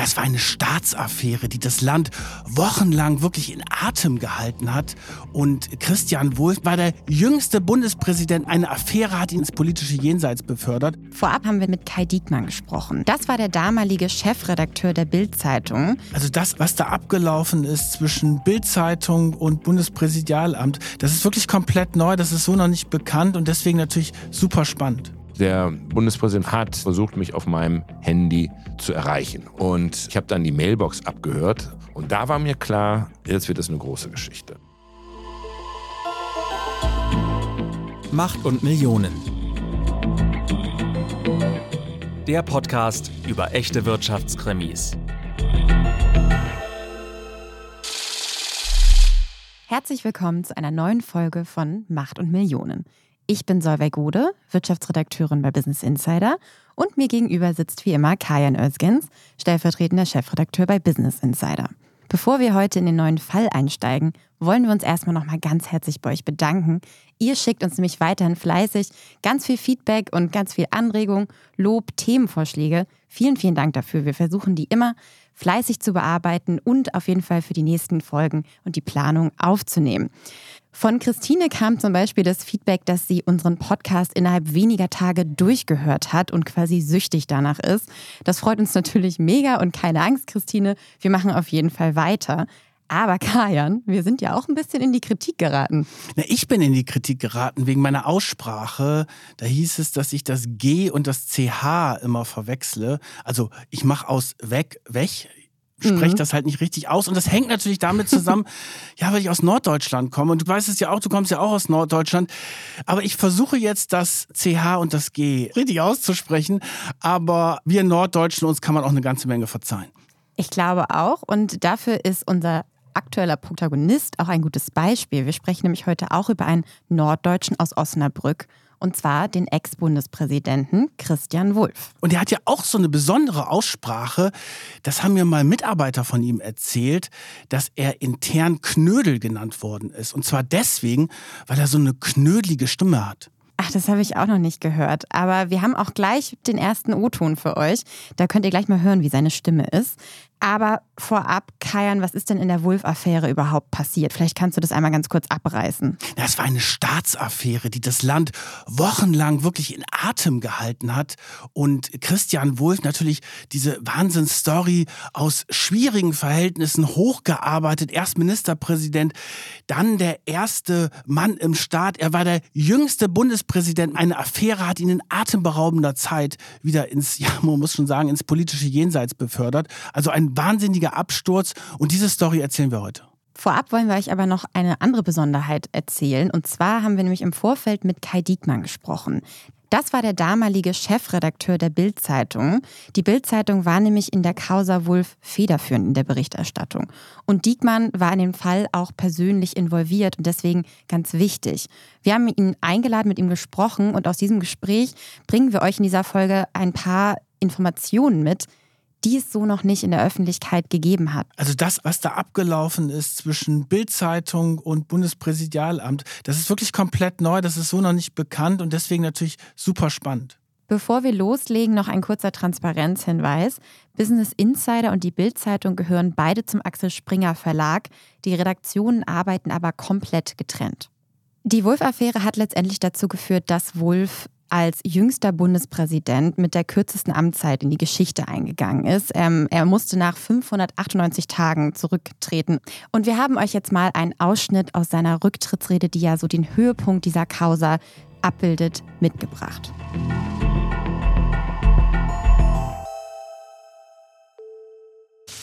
Das war eine Staatsaffäre, die das Land wochenlang wirklich in Atem gehalten hat. Und Christian Wulff war der jüngste Bundespräsident. Eine Affäre hat ihn ins politische Jenseits befördert. Vorab haben wir mit Kai Diekmann gesprochen. Das war der damalige Chefredakteur der Bild-Zeitung. Also das, was da abgelaufen ist zwischen Bild-Zeitung und Bundespräsidialamt, das ist wirklich komplett neu. Das ist so noch nicht bekannt und deswegen natürlich super spannend. Der Bundespräsident hat versucht, mich auf meinem Handy zu erreichen. Und ich habe dann die Mailbox abgehört. Und da war mir klar, jetzt wird es eine große Geschichte. Macht und Millionen. Der Podcast über echte Wirtschaftskrimis. Herzlich willkommen zu einer neuen Folge von Macht und Millionen. Ich bin Solveig Gode, Wirtschaftsredakteurin bei Business Insider und mir gegenüber sitzt wie immer Kajan Özgens, stellvertretender Chefredakteur bei Business Insider. Bevor wir heute in den neuen Fall einsteigen, wollen wir uns erstmal nochmal ganz herzlich bei euch bedanken. Ihr schickt uns nämlich weiterhin fleißig ganz viel Feedback und ganz viel Anregung, Lob, Themenvorschläge. Vielen, vielen Dank dafür. Wir versuchen die immer fleißig zu bearbeiten und auf jeden Fall für die nächsten Folgen und die Planung aufzunehmen. Von Christine kam zum Beispiel das Feedback, dass sie unseren Podcast innerhalb weniger Tage durchgehört hat und quasi süchtig danach ist. Das freut uns natürlich mega und keine Angst, Christine, wir machen auf jeden Fall weiter. Aber Kajan, wir sind ja auch ein bisschen in die Kritik geraten. Na, ich bin in die Kritik geraten wegen meiner Aussprache. Da hieß es, dass ich das G und das CH immer verwechsle. Also ich mache aus weg, weg spreche mhm. das halt nicht richtig aus. Und das hängt natürlich damit zusammen, ja, weil ich aus Norddeutschland komme. Und du weißt es ja auch, du kommst ja auch aus Norddeutschland. Aber ich versuche jetzt das CH und das G richtig auszusprechen. Aber wir Norddeutschen, uns kann man auch eine ganze Menge verzeihen. Ich glaube auch. Und dafür ist unser aktueller Protagonist auch ein gutes Beispiel. Wir sprechen nämlich heute auch über einen Norddeutschen aus Osnabrück und zwar den Ex-Bundespräsidenten Christian Wulff. Und er hat ja auch so eine besondere Aussprache. Das haben mir mal Mitarbeiter von ihm erzählt, dass er intern Knödel genannt worden ist. Und zwar deswegen, weil er so eine knödelige Stimme hat. Ach, das habe ich auch noch nicht gehört. Aber wir haben auch gleich den ersten O-Ton für euch. Da könnt ihr gleich mal hören, wie seine Stimme ist. Aber vorab, Kajan, was ist denn in der Wulff-Affäre überhaupt passiert? Vielleicht kannst du das einmal ganz kurz abreißen. Das war eine Staatsaffäre, die das Land wochenlang wirklich in Atem gehalten hat. Und Christian Wulff natürlich diese Wahnsinnsstory aus schwierigen Verhältnissen hochgearbeitet. Erst Ministerpräsident, dann der erste Mann im Staat. Er war der jüngste Bundespräsident. Eine Affäre hat ihn in atemberaubender Zeit wieder ins, ja, man muss schon sagen, ins politische Jenseits befördert. Also ein wahnsinniger Absturz und diese Story erzählen wir heute. Vorab wollen wir euch aber noch eine andere Besonderheit erzählen. Und zwar haben wir nämlich im Vorfeld mit Kai Diekmann gesprochen. Das war der damalige Chefredakteur der Bild-Zeitung. Die Bild-Zeitung war nämlich in der Causa Wulff federführend in der Berichterstattung. Und Diekmann war in dem Fall auch persönlich involviert und deswegen ganz wichtig. Wir haben ihn eingeladen, mit ihm gesprochen und aus diesem Gespräch bringen wir euch in dieser Folge ein paar Informationen mit, die es so noch nicht in der Öffentlichkeit gegeben hat. Also das, was da abgelaufen ist zwischen Bildzeitung und Bundespräsidialamt, das ist wirklich komplett neu, das ist so noch nicht bekannt und deswegen natürlich super spannend. Bevor wir loslegen, noch ein kurzer Transparenzhinweis. Business Insider und die Bildzeitung gehören beide zum Axel Springer Verlag. Die Redaktionen arbeiten aber komplett getrennt. Die Wolf-Affäre hat letztendlich dazu geführt, dass Wolf als jüngster Bundespräsident mit der kürzesten Amtszeit in die Geschichte eingegangen ist. Ähm, er musste nach 598 Tagen zurücktreten. Und wir haben euch jetzt mal einen Ausschnitt aus seiner Rücktrittsrede, die ja so den Höhepunkt dieser Causa abbildet, mitgebracht.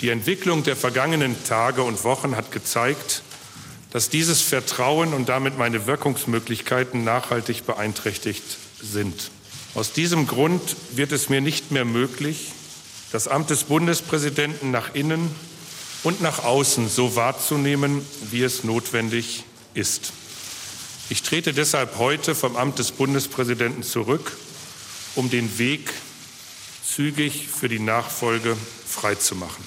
Die Entwicklung der vergangenen Tage und Wochen hat gezeigt, dass dieses Vertrauen und damit meine Wirkungsmöglichkeiten nachhaltig beeinträchtigt sind. Aus diesem Grund wird es mir nicht mehr möglich, das Amt des Bundespräsidenten nach innen und nach außen so wahrzunehmen, wie es notwendig ist. Ich trete deshalb heute vom Amt des Bundespräsidenten zurück, um den Weg zügig für die Nachfolge freizumachen.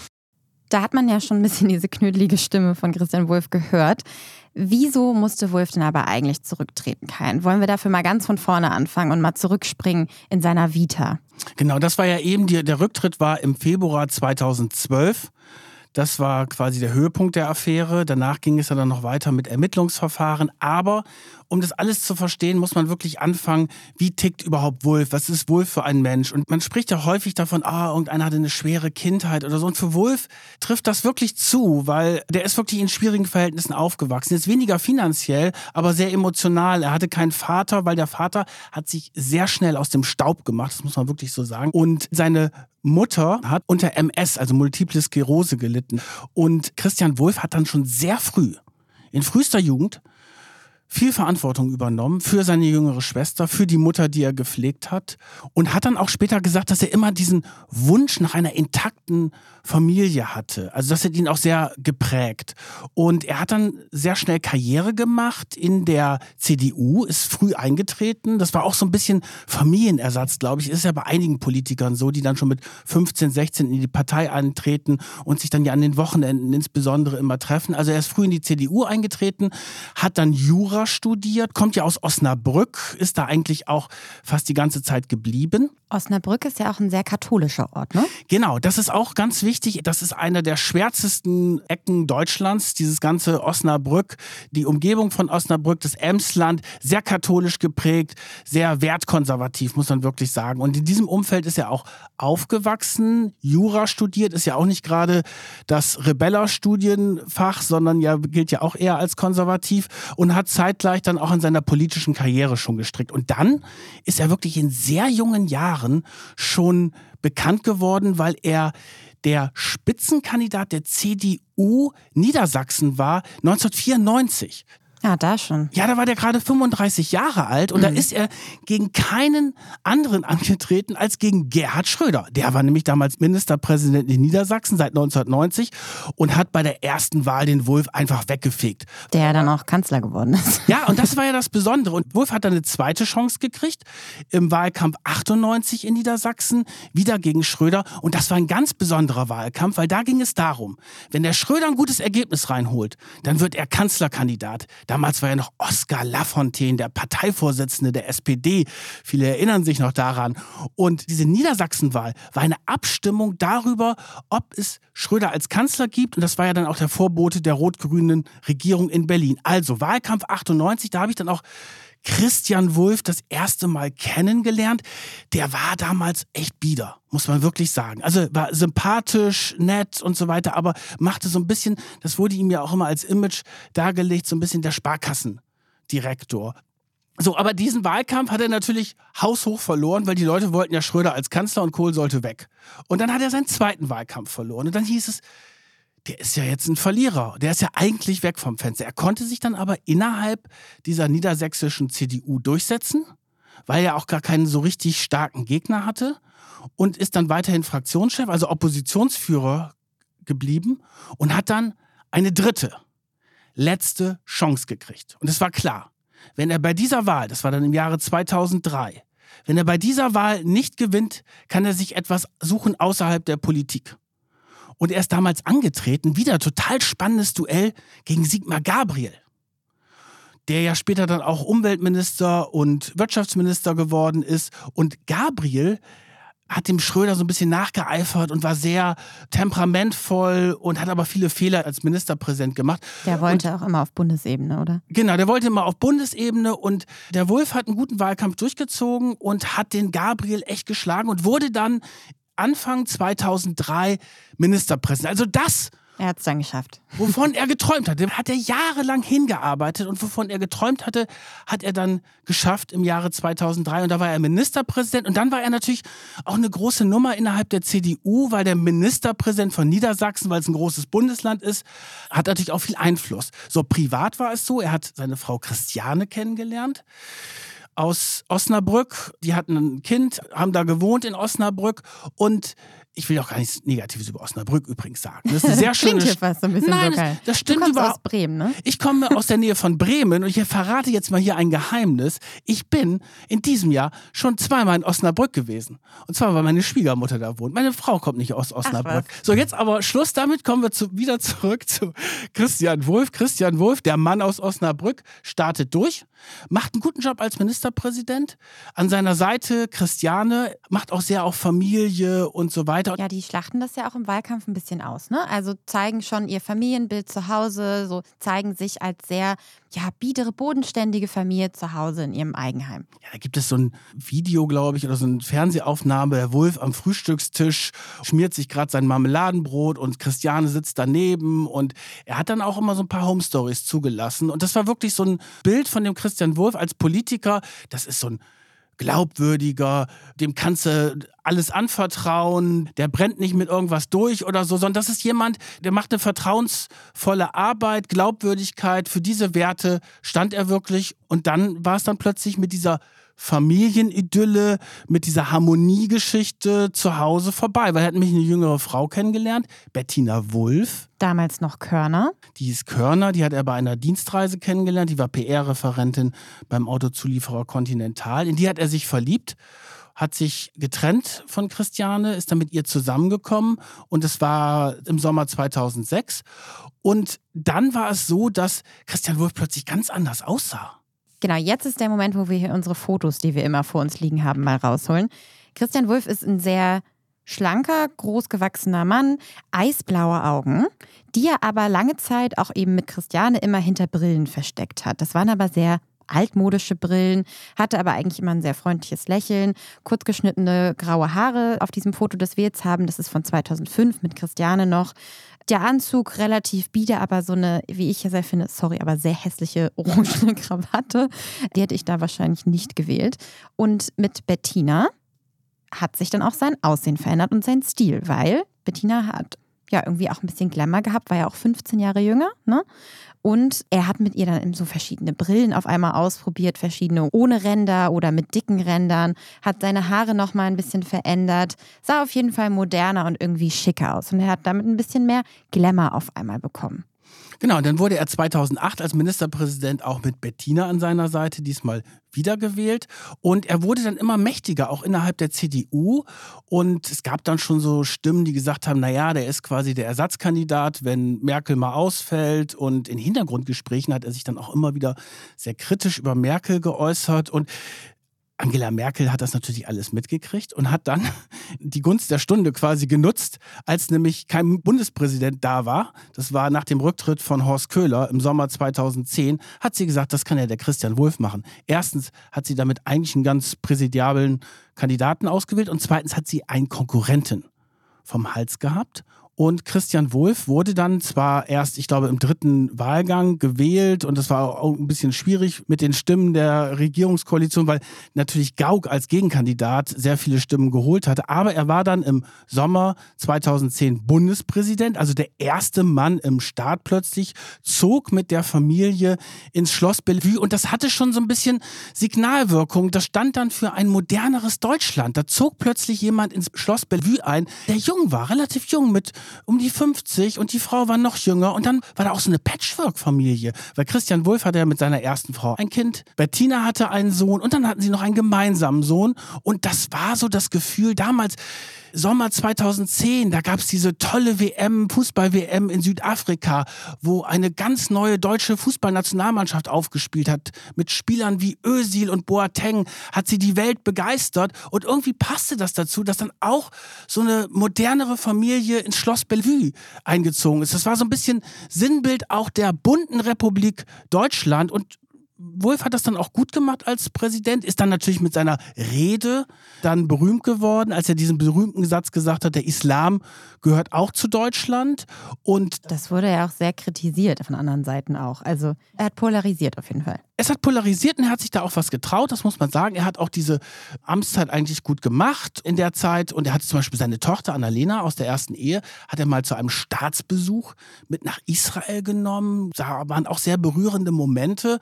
Da hat man ja schon ein bisschen diese knödelige Stimme von Christian Wulff gehört. Wieso musste Wolf denn aber eigentlich zurücktreten, Kein? Wollen wir dafür mal ganz von vorne anfangen und mal zurückspringen in seiner Vita? Genau, das war ja eben, die, der Rücktritt war im Februar 2012. Das war quasi der Höhepunkt der Affäre. Danach ging es ja dann noch weiter mit Ermittlungsverfahren. Aber um das alles zu verstehen, muss man wirklich anfangen, wie tickt überhaupt Wolf? Was ist Wolf für ein Mensch? Und man spricht ja häufig davon, ah, irgendeiner hatte eine schwere Kindheit oder so. Und für Wolf trifft das wirklich zu, weil der ist wirklich in schwierigen Verhältnissen aufgewachsen. Jetzt weniger finanziell, aber sehr emotional. Er hatte keinen Vater, weil der Vater hat sich sehr schnell aus dem Staub gemacht, das muss man wirklich so sagen. Und seine Mutter hat unter MS, also Multiple Sklerose, gelitten. Und Christian Wolf hat dann schon sehr früh, in frühester Jugend, viel Verantwortung übernommen für seine jüngere Schwester, für die Mutter, die er gepflegt hat und hat dann auch später gesagt, dass er immer diesen Wunsch nach einer intakten Familie hatte. Also das hat ihn auch sehr geprägt. Und er hat dann sehr schnell Karriere gemacht in der CDU, ist früh eingetreten. Das war auch so ein bisschen Familienersatz, glaube ich. Ist ja bei einigen Politikern so, die dann schon mit 15, 16 in die Partei eintreten und sich dann ja an den Wochenenden insbesondere immer treffen. Also er ist früh in die CDU eingetreten, hat dann Jura studiert, kommt ja aus Osnabrück, ist da eigentlich auch fast die ganze Zeit geblieben. Osnabrück ist ja auch ein sehr katholischer Ort, ne? Genau, das ist auch ganz wichtig. Das ist eine der schwärzesten Ecken Deutschlands, dieses ganze Osnabrück, die Umgebung von Osnabrück, das Emsland, sehr katholisch geprägt, sehr wertkonservativ, muss man wirklich sagen. Und in diesem Umfeld ist er auch aufgewachsen, Jura studiert, ist ja auch nicht gerade das Rebeller-Studienfach, sondern ja gilt ja auch eher als konservativ und hat zeitgleich dann auch in seiner politischen Karriere schon gestrickt. Und dann ist er wirklich in sehr jungen Jahren Jahren schon bekannt geworden, weil er der Spitzenkandidat der CDU Niedersachsen war 1994. Ja, da schon. Ja, da war der gerade 35 Jahre alt und mhm. da ist er gegen keinen anderen angetreten als gegen Gerhard Schröder. Der war nämlich damals Ministerpräsident in Niedersachsen seit 1990 und hat bei der ersten Wahl den Wolf einfach weggefegt. Der dann auch Kanzler geworden ist. Ja, und das war ja das Besondere. Und Wolf hat dann eine zweite Chance gekriegt im Wahlkampf 98 in Niedersachsen, wieder gegen Schröder. Und das war ein ganz besonderer Wahlkampf, weil da ging es darum, wenn der Schröder ein gutes Ergebnis reinholt, dann wird er Kanzlerkandidat Damals war ja noch Oskar Lafontaine, der Parteivorsitzende der SPD. Viele erinnern sich noch daran. Und diese Niedersachsenwahl war eine Abstimmung darüber, ob es Schröder als Kanzler gibt. Und das war ja dann auch der Vorbote der rot-grünen Regierung in Berlin. Also Wahlkampf 98, da habe ich dann auch Christian Wulff das erste Mal kennengelernt. Der war damals echt bieder, muss man wirklich sagen. Also war sympathisch, nett und so weiter, aber machte so ein bisschen, das wurde ihm ja auch immer als Image dargelegt, so ein bisschen der Sparkassendirektor. So, aber diesen Wahlkampf hat er natürlich haushoch verloren, weil die Leute wollten ja Schröder als Kanzler und Kohl sollte weg. Und dann hat er seinen zweiten Wahlkampf verloren. Und dann hieß es, der ist ja jetzt ein Verlierer. Der ist ja eigentlich weg vom Fenster. Er konnte sich dann aber innerhalb dieser niedersächsischen CDU durchsetzen, weil er auch gar keinen so richtig starken Gegner hatte und ist dann weiterhin Fraktionschef, also Oppositionsführer geblieben und hat dann eine dritte, letzte Chance gekriegt. Und es war klar, wenn er bei dieser Wahl, das war dann im Jahre 2003, wenn er bei dieser Wahl nicht gewinnt, kann er sich etwas suchen außerhalb der Politik. Und er ist damals angetreten, wieder total spannendes Duell gegen Sigmar Gabriel, der ja später dann auch Umweltminister und Wirtschaftsminister geworden ist. Und Gabriel hat dem Schröder so ein bisschen nachgeeifert und war sehr temperamentvoll und hat aber viele Fehler als Ministerpräsident gemacht. Der wollte und, auch immer auf Bundesebene, oder? Genau, der wollte immer auf Bundesebene und der Wolf hat einen guten Wahlkampf durchgezogen und hat den Gabriel echt geschlagen und wurde dann Anfang 2003 Ministerpräsident. Also das, er hat es dann geschafft. Wovon er geträumt hatte, hat er jahrelang hingearbeitet und wovon er geträumt hatte, hat er dann geschafft im Jahre 2003 und da war er Ministerpräsident und dann war er natürlich auch eine große Nummer innerhalb der CDU, weil der Ministerpräsident von Niedersachsen, weil es ein großes Bundesland ist, hat natürlich auch viel Einfluss. So privat war es so, er hat seine Frau Christiane kennengelernt aus Osnabrück. Die hatten ein Kind, haben da gewohnt in Osnabrück und ich will auch gar nichts Negatives über Osnabrück übrigens sagen. Das ist eine sehr schöne Klingt hier fast ein bisschen Nein, geil. das, stimmt du kommst überhaupt. aus Bremen, ne? Ich komme aus der Nähe von Bremen und ich verrate jetzt mal hier ein Geheimnis. Ich bin in diesem Jahr schon zweimal in Osnabrück gewesen. Und zwar, weil meine Schwiegermutter da wohnt. Meine Frau kommt nicht aus Osnabrück. So, jetzt aber Schluss damit, kommen wir zu, wieder zurück zu Christian Wulff. Christian Wulff, der Mann aus Osnabrück, startet durch, macht einen guten Job als Ministerpräsident. An seiner Seite Christiane, macht auch sehr auf Familie und so weiter. Ja, die schlachten das ja auch im Wahlkampf ein bisschen aus, ne? Also zeigen schon ihr Familienbild zu Hause, so zeigen sich als sehr, ja, biedere, bodenständige Familie zu Hause in ihrem Eigenheim. Ja, da gibt es so ein Video, glaube ich, oder so eine Fernsehaufnahme. Der Wolf am Frühstückstisch schmiert sich gerade sein Marmeladenbrot und Christiane sitzt daneben. Und er hat dann auch immer so ein paar Home Stories zugelassen. Und das war wirklich so ein Bild von dem Christian Wolf als Politiker. Das ist so ein glaubwürdiger, dem kannst du alles anvertrauen, der brennt nicht mit irgendwas durch oder so, sondern das ist jemand, der macht eine vertrauensvolle Arbeit, Glaubwürdigkeit. Für diese Werte stand er wirklich. Und dann war es dann plötzlich mit dieser Familienidylle, mit dieser Harmoniegeschichte zu Hause vorbei. Weil er hat nämlich eine jüngere Frau kennengelernt, Bettina Wulff. Damals noch Körner. Die hieß Körner, die hat er bei einer Dienstreise kennengelernt. Die war PR-Referentin beim Autozulieferer Continental. In die hat er sich verliebt, hat sich getrennt von Christiane, ist dann mit ihr zusammengekommen und es war im Sommer 2006. Und dann war es so, dass Christian Wulff plötzlich ganz anders aussah. Genau, jetzt ist der Moment, wo wir hier unsere Fotos, die wir immer vor uns liegen haben, mal rausholen. Christian Wulff ist ein sehr schlanker, großgewachsener Mann, eisblaue Augen, die er aber lange Zeit auch eben mit Christiane immer hinter Brillen versteckt hat. Das waren aber sehr altmodische Brillen, hatte aber eigentlich immer ein sehr freundliches Lächeln, kurzgeschnittene graue Haare auf diesem Foto, das wir jetzt haben, das ist von 2005 mit Christiane noch. Der Anzug relativ bieder, aber so eine, wie ich ja sehr finde, sorry, aber sehr hässliche orangene Krawatte. Die hätte ich da wahrscheinlich nicht gewählt. Und mit Bettina hat sich dann auch sein Aussehen verändert und sein Stil, weil Bettina hat ja irgendwie auch ein bisschen Glamour gehabt, war ja auch 15 Jahre jünger, ne? Und er hat mit ihr dann so verschiedene Brillen auf einmal ausprobiert, verschiedene ohne Ränder oder mit dicken Rändern, hat seine Haare nochmal ein bisschen verändert, sah auf jeden Fall moderner und irgendwie schicker aus. Und er hat damit ein bisschen mehr Glamour auf einmal bekommen. Genau, und dann wurde er 2008 als Ministerpräsident auch mit Bettina an seiner Seite diesmal wiedergewählt. Und er wurde dann immer mächtiger, auch innerhalb der CDU. Und es gab dann schon so Stimmen, die gesagt haben, naja, der ist quasi der Ersatzkandidat, wenn Merkel mal ausfällt. Und in Hintergrundgesprächen hat er sich dann auch immer wieder sehr kritisch über Merkel geäußert. Und Angela Merkel hat das natürlich alles mitgekriegt und hat dann die Gunst der Stunde quasi genutzt, als nämlich kein Bundespräsident da war. Das war nach dem Rücktritt von Horst Köhler im Sommer 2010, hat sie gesagt, das kann ja der Christian Wulff machen. Erstens hat sie damit eigentlich einen ganz präsidiablen Kandidaten ausgewählt und zweitens hat sie einen Konkurrenten vom Hals gehabt und Christian Wulff wurde dann zwar erst, ich glaube, im dritten Wahlgang gewählt und das war auch ein bisschen schwierig mit den Stimmen der Regierungskoalition, weil natürlich Gauck als Gegenkandidat sehr viele Stimmen geholt hatte. Aber er war dann im Sommer 2010 Bundespräsident, also der erste Mann im Staat plötzlich, zog mit der Familie ins Schloss Bellevue und das hatte schon so ein bisschen Signalwirkung. Das stand dann für ein moderneres Deutschland. Da zog plötzlich jemand ins Schloss Bellevue ein, der jung war, relativ jung mit um die 50 und die Frau war noch jünger. Und dann war da auch so eine Patchwork-Familie. Weil Christian Wulff hatte ja mit seiner ersten Frau ein Kind. Bettina hatte einen Sohn und dann hatten sie noch einen gemeinsamen Sohn. Und das war so das Gefühl damals, Sommer 2010, da gab es diese tolle WM, Fußball-WM in Südafrika, wo eine ganz neue deutsche Fußballnationalmannschaft aufgespielt hat. Mit Spielern wie Özil und Boateng hat sie die Welt begeistert. Und irgendwie passte das dazu, dass dann auch so eine modernere Familie ins Schloss Bellevue eingezogen ist. Das war so ein bisschen Sinnbild auch der bunten Republik Deutschland. Und Wolf hat das dann auch gut gemacht als Präsident, ist dann natürlich mit seiner Rede dann berühmt geworden, als er diesen berühmten Satz gesagt hat, der Islam gehört auch zu Deutschland. Und Das wurde ja auch sehr kritisiert von anderen Seiten auch. Also er hat polarisiert auf jeden Fall. Es hat polarisiert und er hat sich da auch was getraut, das muss man sagen. Er hat auch diese Amtszeit eigentlich gut gemacht in der Zeit und er hat zum Beispiel seine Tochter Annalena aus der ersten Ehe, hat er mal zu einem Staatsbesuch mit nach Israel genommen. Da waren auch sehr berührende Momente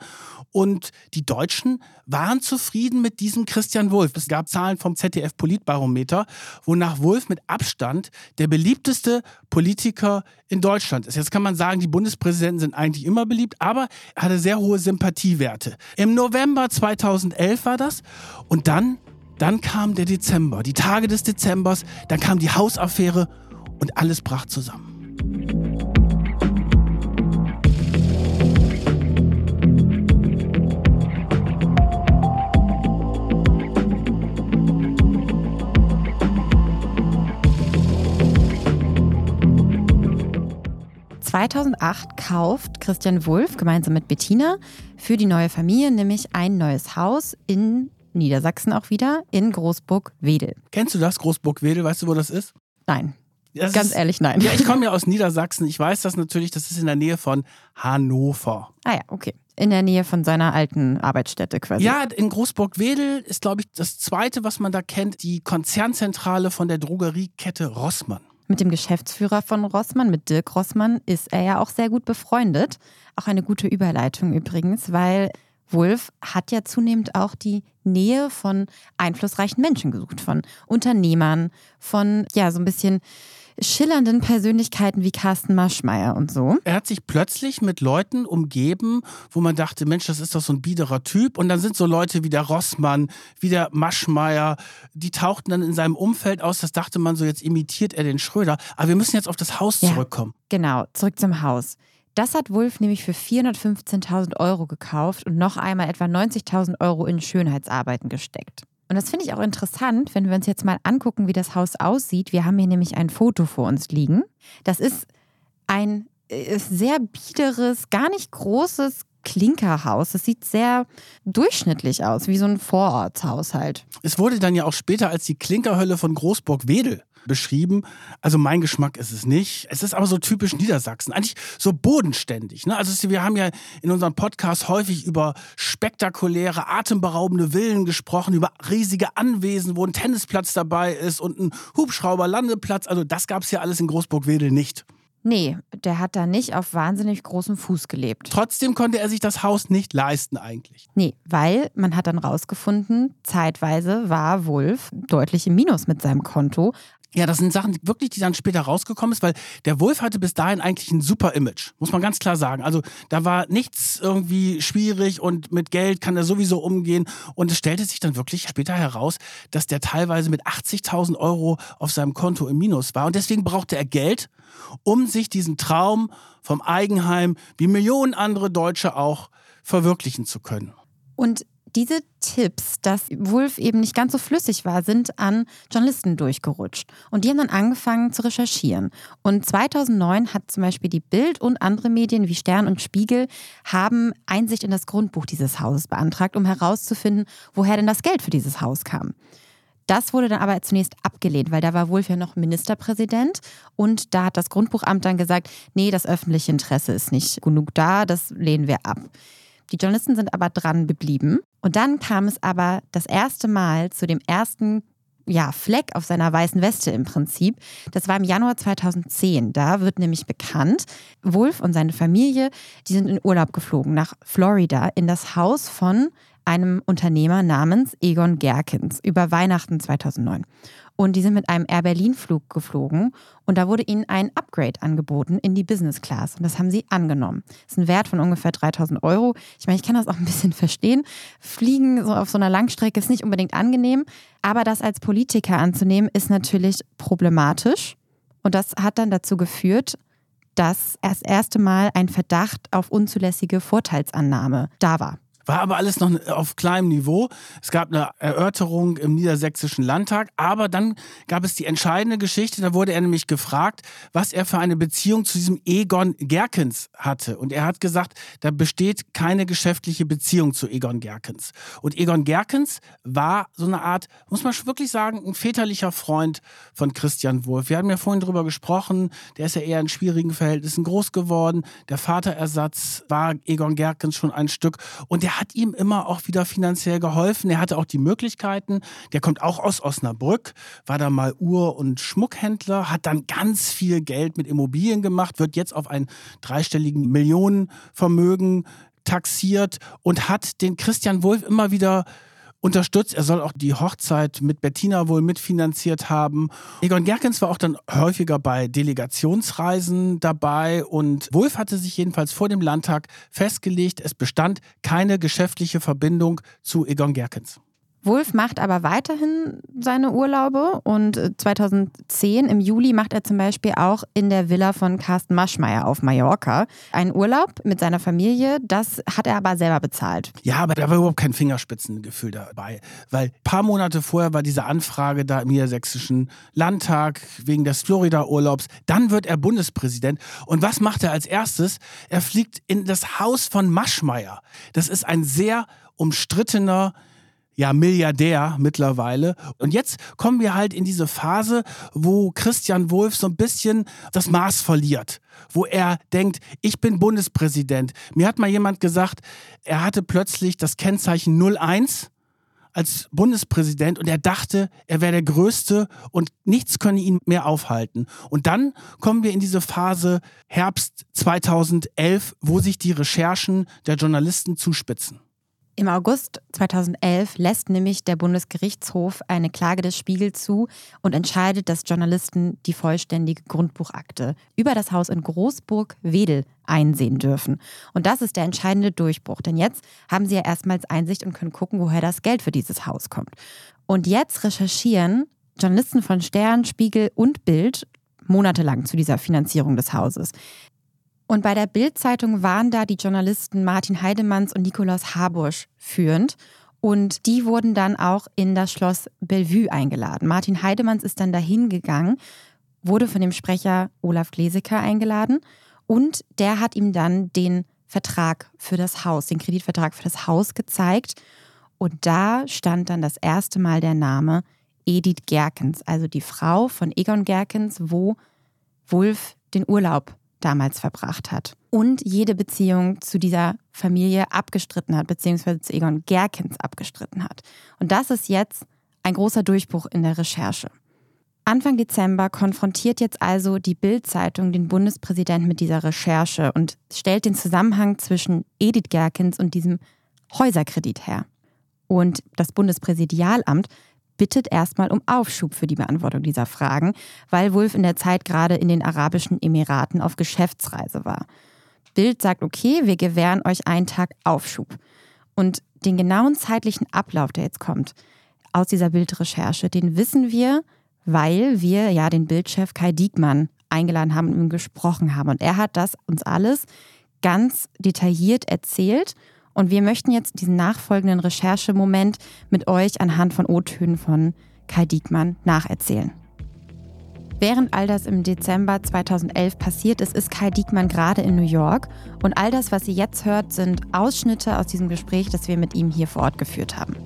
und die Deutschen waren zufrieden mit diesem Christian Wulff. Es gab Zahlen vom ZDF Politbarometer, wonach Wulff mit Abstand der beliebteste Politiker in Deutschland ist. Jetzt kann man sagen, die Bundespräsidenten sind eigentlich immer beliebt, aber er hatte sehr hohe Sympathiewerte. Im November 2011 war das und dann, dann kam der Dezember, die Tage des Dezembers, dann kam die Hausaffäre und alles brach zusammen. 2008 kauft Christian Wulff gemeinsam mit Bettina für die neue Familie nämlich ein neues Haus in Niedersachsen auch wieder, in Großburg-Wedel. Kennst du das, Großburg-Wedel? Weißt du, wo das ist? Nein. Das Ganz ist, ehrlich, nein. Ja, ich komme ja aus Niedersachsen. Ich weiß das natürlich, das ist in der Nähe von Hannover. Ah ja, okay. In der Nähe von seiner alten Arbeitsstätte quasi. Ja, in Großburg-Wedel ist, glaube ich, das zweite, was man da kennt, die Konzernzentrale von der Drogeriekette Rossmann. Mit dem Geschäftsführer von Rossmann, mit Dirk Rossmann, ist er ja auch sehr gut befreundet. Auch eine gute Überleitung übrigens, weil Wolf hat ja zunehmend auch die Nähe von einflussreichen Menschen gesucht, von Unternehmern, von ja, so ein bisschen schillernden Persönlichkeiten wie Carsten Maschmeyer und so. Er hat sich plötzlich mit Leuten umgeben, wo man dachte, Mensch, das ist doch so ein biederer Typ. Und dann sind so Leute wie der Rossmann, wie der Maschmeyer, die tauchten dann in seinem Umfeld aus. Das dachte man so, jetzt imitiert er den Schröder. Aber wir müssen jetzt auf das Haus Ja. zurückkommen. Genau, zurück zum Haus. Das hat Wulff nämlich für 415.000 Euro gekauft und noch einmal etwa 90.000 Euro in Schönheitsarbeiten gesteckt. Und das finde ich auch interessant, wenn wir uns jetzt mal angucken, wie das Haus aussieht. Wir haben hier nämlich ein Foto vor uns liegen. Das ist ein äh, sehr biederes, gar nicht großes Klinkerhaus. Das sieht sehr durchschnittlich aus, wie so ein Vorortshaushalt. Es wurde dann ja auch später als die Klinkerhölle von Großburg-Wedel beschrieben. Also mein Geschmack ist es nicht. Es ist aber so typisch Niedersachsen. Eigentlich so bodenständig. Ne? Also wir haben ja in unserem Podcast häufig über spektakuläre, atemberaubende Villen gesprochen, über riesige Anwesen, wo ein Tennisplatz dabei ist und ein Hubschrauberlandeplatz. Also das gab es ja alles in Großburg-Wedel nicht. Nee, der hat da nicht auf wahnsinnig großem Fuß gelebt. Trotzdem konnte er sich das Haus nicht leisten eigentlich. Nee, weil man hat dann rausgefunden, zeitweise war Wolf deutlich im Minus mit seinem Konto. Ja, das sind Sachen, wirklich, die dann später rausgekommen ist, weil der Wolf hatte bis dahin eigentlich ein super Image, muss man ganz klar sagen. Also da war nichts irgendwie schwierig und mit Geld kann er sowieso umgehen. Und es stellte sich dann wirklich später heraus, dass der teilweise mit 80.000 Euro auf seinem Konto im Minus war. Und deswegen brauchte er Geld, um sich diesen Traum vom Eigenheim, wie Millionen andere Deutsche auch, verwirklichen zu können. Und diese Tipps, dass Wolf eben nicht ganz so flüssig war, sind an Journalisten durchgerutscht. Und die haben dann angefangen zu recherchieren. Und 2009 hat zum Beispiel die Bild und andere Medien wie Stern und Spiegel haben Einsicht in das Grundbuch dieses Hauses beantragt, um herauszufinden, woher denn das Geld für dieses Haus kam. Das wurde dann aber zunächst abgelehnt, weil da war Wolf ja noch Ministerpräsident und da hat das Grundbuchamt dann gesagt, nee, das öffentliche Interesse ist nicht genug da, das lehnen wir ab. Die Journalisten sind aber dran geblieben und dann kam es aber das erste Mal zu dem ersten ja, Fleck auf seiner weißen Weste im Prinzip. Das war im Januar 2010. Da wird nämlich bekannt, Wolf und seine Familie, die sind in Urlaub geflogen nach Florida in das Haus von einem Unternehmer namens Egon Gerkens über Weihnachten 2009. Und die sind mit einem Air Berlin-Flug geflogen und da wurde ihnen ein Upgrade angeboten in die Business Class. Und das haben sie angenommen. Das ist ein Wert von ungefähr 3000 Euro. Ich meine, ich kann das auch ein bisschen verstehen. Fliegen so auf so einer Langstrecke ist nicht unbedingt angenehm, aber das als Politiker anzunehmen, ist natürlich problematisch. Und das hat dann dazu geführt, dass das erste Mal ein Verdacht auf unzulässige Vorteilsannahme da war. War aber alles noch auf kleinem Niveau. Es gab eine Erörterung im Niedersächsischen Landtag, aber dann gab es die entscheidende Geschichte. Da wurde er nämlich gefragt, was er für eine Beziehung zu diesem Egon Gerkens hatte. Und er hat gesagt, da besteht keine geschäftliche Beziehung zu Egon Gerkens. Und Egon Gerkens war so eine Art, muss man wirklich sagen, ein väterlicher Freund von Christian Wulff. Wir haben ja vorhin drüber gesprochen, der ist ja eher in schwierigen Verhältnissen groß geworden. Der Vaterersatz war Egon Gerkens schon ein Stück. Und der hat ihm immer auch wieder finanziell geholfen. Er hatte auch die Möglichkeiten. Der kommt auch aus Osnabrück, war da mal Uhr- und Schmuckhändler, hat dann ganz viel Geld mit Immobilien gemacht, wird jetzt auf ein dreistelligen Millionenvermögen taxiert und hat den Christian Wulff immer wieder unterstützt. Er soll auch die Hochzeit mit Bettina wohl mitfinanziert haben. Egon Gerkens war auch dann häufiger bei Delegationsreisen dabei und Wulff hatte sich jedenfalls vor dem Landtag festgelegt, es bestand keine geschäftliche Verbindung zu Egon Gerkens. Wulff macht aber weiterhin seine Urlaube und 2010 äh, im Juli macht er zum Beispiel auch in der Villa von Carsten Maschmeyer auf Mallorca einen Urlaub mit seiner Familie. Das hat er aber selber bezahlt. Ja, aber da war überhaupt kein Fingerspitzengefühl dabei, weil ein paar Monate vorher war diese Anfrage da im Niedersächsischen Landtag wegen des Florida-Urlaubs. Dann wird er Bundespräsident. Und was macht er als erstes? Er fliegt in das Haus von Maschmeyer. Das ist ein sehr umstrittener ja Milliardär mittlerweile. Und jetzt kommen wir halt in diese Phase, wo Christian Wulff so ein bisschen das Maß verliert, wo er denkt, ich bin Bundespräsident. Mir hat mal jemand gesagt, er hatte plötzlich das Kennzeichen 01 als Bundespräsident und er dachte, er wäre der Größte und nichts könne ihn mehr aufhalten. Und dann kommen wir in diese Phase Herbst 2011, wo sich die Recherchen der Journalisten zuspitzen. Im August 2011 lässt nämlich der Bundesgerichtshof eine Klage des Spiegel zu und entscheidet, dass Journalisten die vollständige Grundbuchakte über das Haus in Großburg-Wedel einsehen dürfen. Und das ist der entscheidende Durchbruch, denn jetzt haben sie ja erstmals Einsicht und können gucken, woher das Geld für dieses Haus kommt. Und jetzt recherchieren Journalisten von Stern, Spiegel und Bild monatelang zu dieser Finanzierung des Hauses. Und bei der Bild-Zeitung waren da die Journalisten Martin Heidemanns und Nikolaus Habusch führend. Und die wurden dann auch in das Schloss Bellevue eingeladen. Martin Heidemanns ist dann dahin gegangen, wurde von dem Sprecher Olaf Glesecker eingeladen und der hat ihm dann den Vertrag für das Haus, den Kreditvertrag für das Haus gezeigt. Und da stand dann das erste Mal der Name Edith Gerkens, also die Frau von Egon Gerkens, wo Wulf den Urlaub damals verbracht hat und jede Beziehung zu dieser Familie abgestritten hat, beziehungsweise zu Egon Gerkens abgestritten hat. Und das ist jetzt ein großer Durchbruch in der Recherche. Anfang Dezember konfrontiert jetzt also die Bild-Zeitung den Bundespräsidenten mit dieser Recherche und stellt den Zusammenhang zwischen Edith Gerkens und diesem Häuserkredit her. Und das Bundespräsidialamt bittet erstmal um Aufschub für die Beantwortung dieser Fragen, weil Wulff in der Zeit gerade in den Arabischen Emiraten auf Geschäftsreise war. Bild sagt, okay, wir gewähren euch einen Tag Aufschub. Und den genauen zeitlichen Ablauf, der jetzt kommt, aus dieser Bildrecherche, den wissen wir, weil wir ja den Bildchef Kai Diekmann eingeladen haben und mit ihm gesprochen haben. Und er hat das uns alles ganz detailliert erzählt und wir möchten jetzt diesen nachfolgenden Recherchemoment mit euch anhand von O-Tönen von Kai Diekmann nacherzählen. Während all das im Dezember 2011 passiert ist, ist Kai Diekmann gerade in New York und all das, was ihr jetzt hört, sind Ausschnitte aus diesem Gespräch, das wir mit ihm hier vor Ort geführt haben.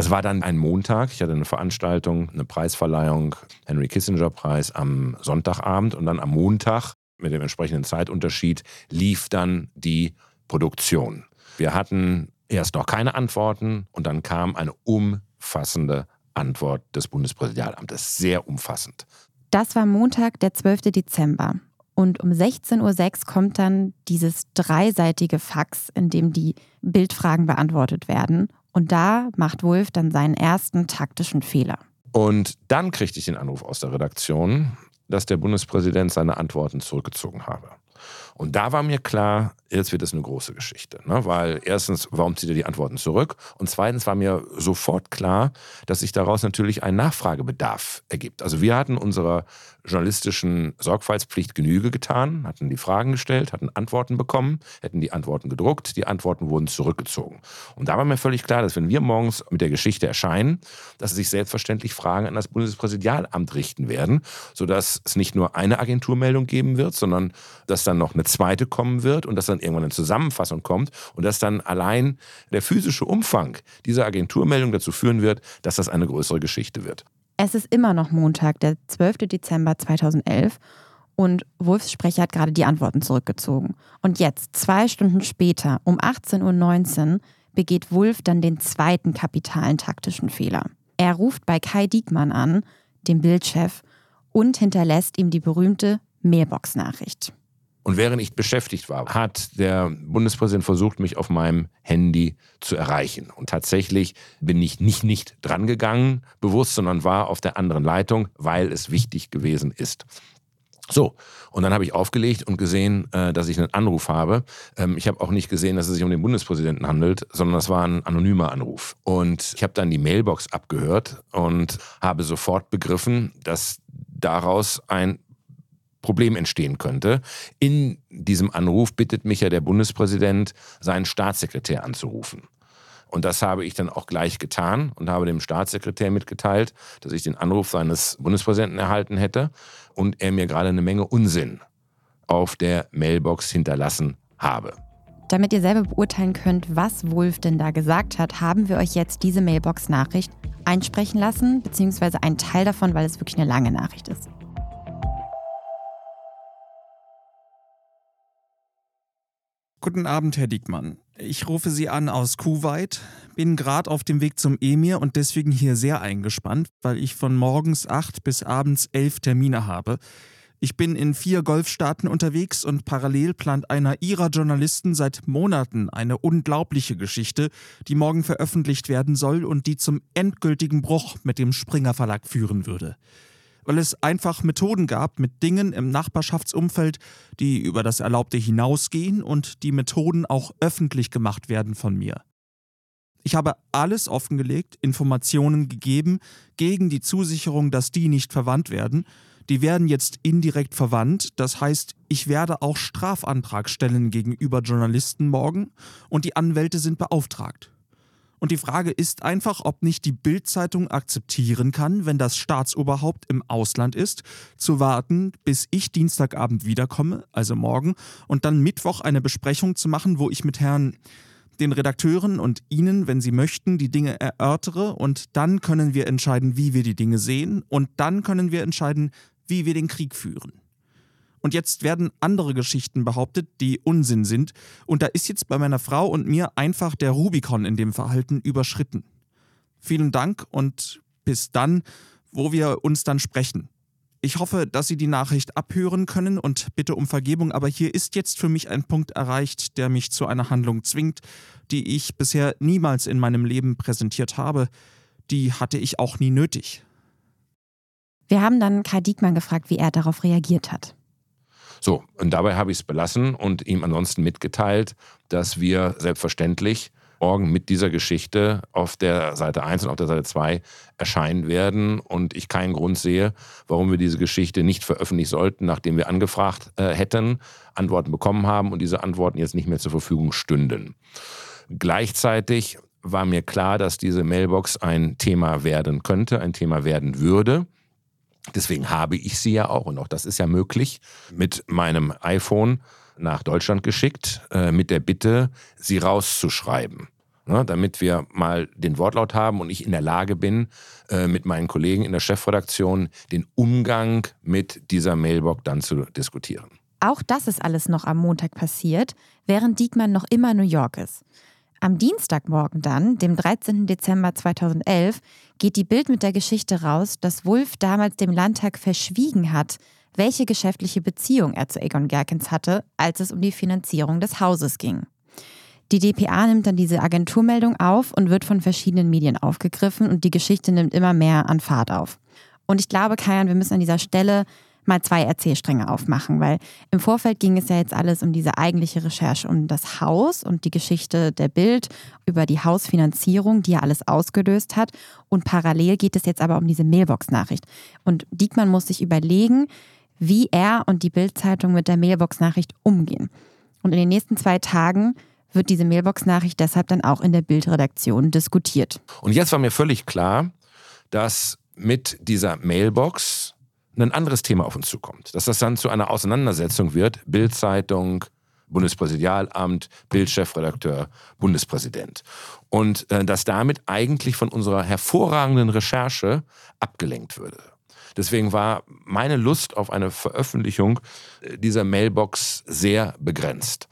Das war dann ein Montag. Ich hatte eine Veranstaltung, eine Preisverleihung, Henry Kissinger Preis am Sonntagabend und dann am Montag mit dem entsprechenden Zeitunterschied lief dann die Produktion. Wir hatten erst noch keine Antworten und dann kam eine umfassende Antwort des Bundespräsidialamtes. Sehr umfassend. Das war Montag, der 12. Dezember. Und um 16.06 Uhr kommt dann dieses dreiseitige Fax, in dem die Bildfragen beantwortet werden. Und da macht Wolf dann seinen ersten taktischen Fehler. Und dann kriegte ich den Anruf aus der Redaktion, dass der Bundespräsident seine Antworten zurückgezogen habe. Und da war mir klar, jetzt wird es eine große Geschichte. Ne? Weil erstens, warum zieht er die Antworten zurück? Und zweitens war mir sofort klar, dass sich daraus natürlich ein Nachfragebedarf ergibt. Also wir hatten unserer journalistischen Sorgfaltspflicht Genüge getan, hatten die Fragen gestellt, hatten Antworten bekommen, hätten die Antworten gedruckt, die Antworten wurden zurückgezogen. Und da war mir völlig klar, dass wenn wir morgens mit der Geschichte erscheinen, dass sich selbstverständlich Fragen an das Bundespräsidialamt richten werden, sodass es nicht nur eine Agenturmeldung geben wird, sondern dass dann noch eine zweite kommen wird und dass dann irgendwann eine Zusammenfassung kommt und dass dann allein der physische Umfang dieser Agenturmeldung dazu führen wird, dass das eine größere Geschichte wird. Es ist immer noch Montag, der 12. Dezember 2011 und Wolfs Sprecher hat gerade die Antworten zurückgezogen. Und jetzt, zwei Stunden später, um 18.19 Uhr, begeht Wolf dann den zweiten kapitalen taktischen Fehler. Er ruft bei Kai Diekmann an, dem Bildchef, und hinterlässt ihm die berühmte Mailbox-Nachricht. Und während ich beschäftigt war, hat der Bundespräsident versucht, mich auf meinem Handy zu erreichen. Und tatsächlich bin ich nicht nicht drangegangen, bewusst, sondern war auf der anderen Leitung, weil es wichtig gewesen ist. So, und dann habe ich aufgelegt und gesehen, äh, dass ich einen Anruf habe. Ähm, ich habe auch nicht gesehen, dass es sich um den Bundespräsidenten handelt, sondern das war ein anonymer Anruf. Und ich habe dann die Mailbox abgehört und habe sofort begriffen, dass daraus ein Problem entstehen könnte. In diesem Anruf bittet mich ja der Bundespräsident, seinen Staatssekretär anzurufen. Und das habe ich dann auch gleich getan und habe dem Staatssekretär mitgeteilt, dass ich den Anruf seines Bundespräsidenten erhalten hätte und er mir gerade eine Menge Unsinn auf der Mailbox hinterlassen habe. Damit ihr selber beurteilen könnt, was Wolf denn da gesagt hat, haben wir euch jetzt diese Mailbox-Nachricht einsprechen lassen, beziehungsweise einen Teil davon, weil es wirklich eine lange Nachricht ist. Guten Abend, Herr Diekmann. Ich rufe Sie an aus Kuwait, bin gerade auf dem Weg zum Emir und deswegen hier sehr eingespannt, weil ich von morgens acht bis abends elf Termine habe. Ich bin in vier Golfstaaten unterwegs und parallel plant einer Ihrer Journalisten seit Monaten eine unglaubliche Geschichte, die morgen veröffentlicht werden soll und die zum endgültigen Bruch mit dem Springer Verlag führen würde weil es einfach Methoden gab mit Dingen im Nachbarschaftsumfeld, die über das Erlaubte hinausgehen und die Methoden auch öffentlich gemacht werden von mir. Ich habe alles offengelegt, Informationen gegeben, gegen die Zusicherung, dass die nicht verwandt werden. Die werden jetzt indirekt verwandt, das heißt, ich werde auch Strafantrag stellen gegenüber Journalisten morgen und die Anwälte sind beauftragt. Und die Frage ist einfach, ob nicht die Bild-Zeitung akzeptieren kann, wenn das Staatsoberhaupt im Ausland ist, zu warten, bis ich Dienstagabend wiederkomme, also morgen, und dann Mittwoch eine Besprechung zu machen, wo ich mit Herrn den Redakteuren und Ihnen, wenn Sie möchten, die Dinge erörtere und dann können wir entscheiden, wie wir die Dinge sehen und dann können wir entscheiden, wie wir den Krieg führen. Und jetzt werden andere Geschichten behauptet, die Unsinn sind. Und da ist jetzt bei meiner Frau und mir einfach der Rubikon in dem Verhalten überschritten. Vielen Dank und bis dann, wo wir uns dann sprechen. Ich hoffe, dass Sie die Nachricht abhören können und bitte um Vergebung, aber hier ist jetzt für mich ein Punkt erreicht, der mich zu einer Handlung zwingt, die ich bisher niemals in meinem Leben präsentiert habe. Die hatte ich auch nie nötig. Wir haben dann Kai Diekmann gefragt, wie er darauf reagiert hat. So, und dabei habe ich es belassen und ihm ansonsten mitgeteilt, dass wir selbstverständlich morgen mit dieser Geschichte auf der Seite 1 und auf der Seite 2 erscheinen werden und ich keinen Grund sehe, warum wir diese Geschichte nicht veröffentlichen sollten, nachdem wir angefragt äh, hätten, Antworten bekommen haben und diese Antworten jetzt nicht mehr zur Verfügung stünden. Gleichzeitig war mir klar, dass diese Mailbox ein Thema werden könnte, ein Thema werden würde. Deswegen habe ich sie ja auch, und auch das ist ja möglich, mit meinem iPhone nach Deutschland geschickt, äh, mit der Bitte, sie rauszuschreiben. Ne, damit wir mal den Wortlaut haben und ich in der Lage bin, äh, mit meinen Kollegen in der Chefredaktion den Umgang mit dieser Mailbox dann zu diskutieren. Auch das ist alles noch am Montag passiert, während Diekmann noch immer New York ist. Am Dienstagmorgen dann, dem 13. Dezember 2011, geht die Bild mit der Geschichte raus, dass Wulff damals dem Landtag verschwiegen hat, welche geschäftliche Beziehung er zu Egon Gerkens hatte, als es um die Finanzierung des Hauses ging. Die DPA nimmt dann diese Agenturmeldung auf und wird von verschiedenen Medien aufgegriffen und die Geschichte nimmt immer mehr an Fahrt auf. Und ich glaube, Kajan, wir müssen an dieser Stelle mal zwei Erzählstränge aufmachen, weil im Vorfeld ging es ja jetzt alles um diese eigentliche Recherche, um das Haus und die Geschichte der Bild über die Hausfinanzierung, die ja alles ausgelöst hat. Und parallel geht es jetzt aber um diese Mailbox-Nachricht. Und Diekmann muss sich überlegen, wie er und die Bild-Zeitung mit der Mailbox-Nachricht umgehen. Und in den nächsten zwei Tagen wird diese Mailbox-Nachricht deshalb dann auch in der Bildredaktion diskutiert. Und jetzt war mir völlig klar, dass mit dieser Mailbox ein anderes Thema auf uns zukommt. Dass das dann zu einer Auseinandersetzung wird, Bildzeitung, Bundespräsidialamt, Bildchefredakteur, Bundespräsident. Und äh, dass damit eigentlich von unserer hervorragenden Recherche abgelenkt würde. Deswegen war meine Lust auf eine Veröffentlichung äh, dieser Mailbox sehr begrenzt.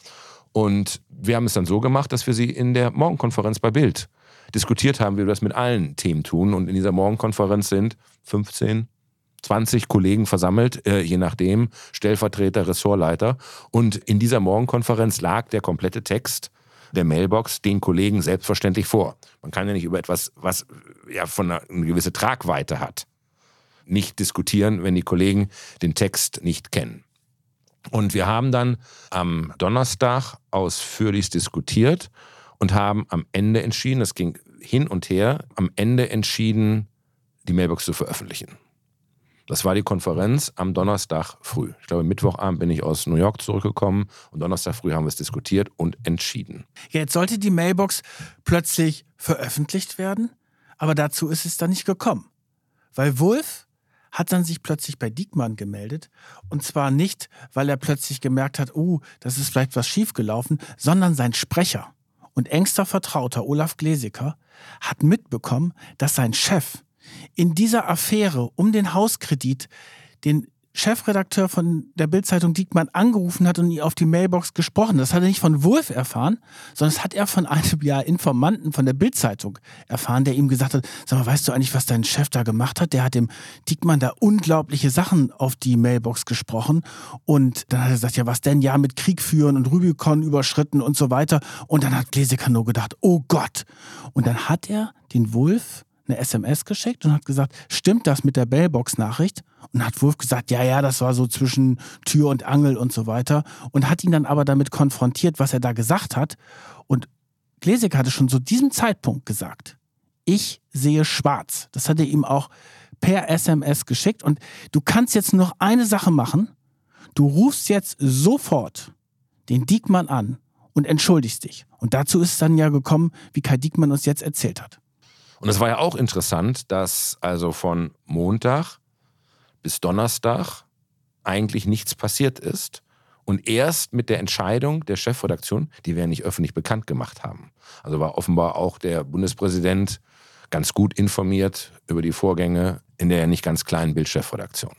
Und wir haben es dann so gemacht, dass wir sie in der Morgenkonferenz bei Bild diskutiert haben, wie wir das mit allen Themen tun. Und in dieser Morgenkonferenz sind 15, 20 Kollegen versammelt, äh, je nachdem, Stellvertreter, Ressortleiter. Und in dieser Morgenkonferenz lag der komplette Text der Mailbox den Kollegen selbstverständlich vor. Man kann ja nicht über etwas, was ja von einer, eine gewisse Tragweite hat, nicht diskutieren, wenn die Kollegen den Text nicht kennen. Und wir haben dann am Donnerstag ausführlich diskutiert und haben am Ende entschieden, es ging hin und her, am Ende entschieden, die Mailbox zu veröffentlichen. Das war die Konferenz am Donnerstag früh. Ich glaube, Mittwochabend bin ich aus New York zurückgekommen und Donnerstag früh haben wir es diskutiert und entschieden. Jetzt sollte die Mailbox plötzlich veröffentlicht werden, aber dazu ist es dann nicht gekommen. Weil Wolf hat dann sich plötzlich bei Diekmann gemeldet. Und zwar nicht, weil er plötzlich gemerkt hat, oh, das ist vielleicht was schiefgelaufen, sondern sein Sprecher und engster Vertrauter Olaf Glesecker hat mitbekommen, dass sein Chef in dieser Affäre um den Hauskredit den Chefredakteur von der Bildzeitung Diekmann angerufen hat und ihn auf die Mailbox gesprochen. Das hat er nicht von Wulff erfahren, sondern das hat er von einem ja, Informanten von der Bildzeitung erfahren, der ihm gesagt hat, sag mal, weißt du eigentlich, was dein Chef da gemacht hat? Der hat dem Diekmann da unglaubliche Sachen auf die Mailbox gesprochen und dann hat er gesagt, ja, was denn? Ja, mit Krieg führen und Rubicon überschritten und so weiter. Und dann hat Glesecker nur gedacht, oh Gott. Und dann hat er den Wulff eine SMS geschickt und hat gesagt, stimmt das mit der Bellbox-Nachricht? Und hat Wolf gesagt, ja, ja, das war so zwischen Tür und Angel und so weiter. Und hat ihn dann aber damit konfrontiert, was er da gesagt hat. Und Glesig hatte schon zu diesem Zeitpunkt gesagt, ich sehe schwarz. Das hat er ihm auch per SMS geschickt. Und du kannst jetzt noch eine Sache machen. Du rufst jetzt sofort den Diekmann an und entschuldigst dich. Und dazu ist es dann ja gekommen, wie Kai Diekmann uns jetzt erzählt hat. Und es war ja auch interessant, dass also von Montag bis Donnerstag eigentlich nichts passiert ist. Und erst mit der Entscheidung der Chefredaktion, die wir ja nicht öffentlich bekannt gemacht haben. Also war offenbar auch der Bundespräsident ganz gut informiert über die Vorgänge in der nicht ganz kleinen Bildchefredaktion.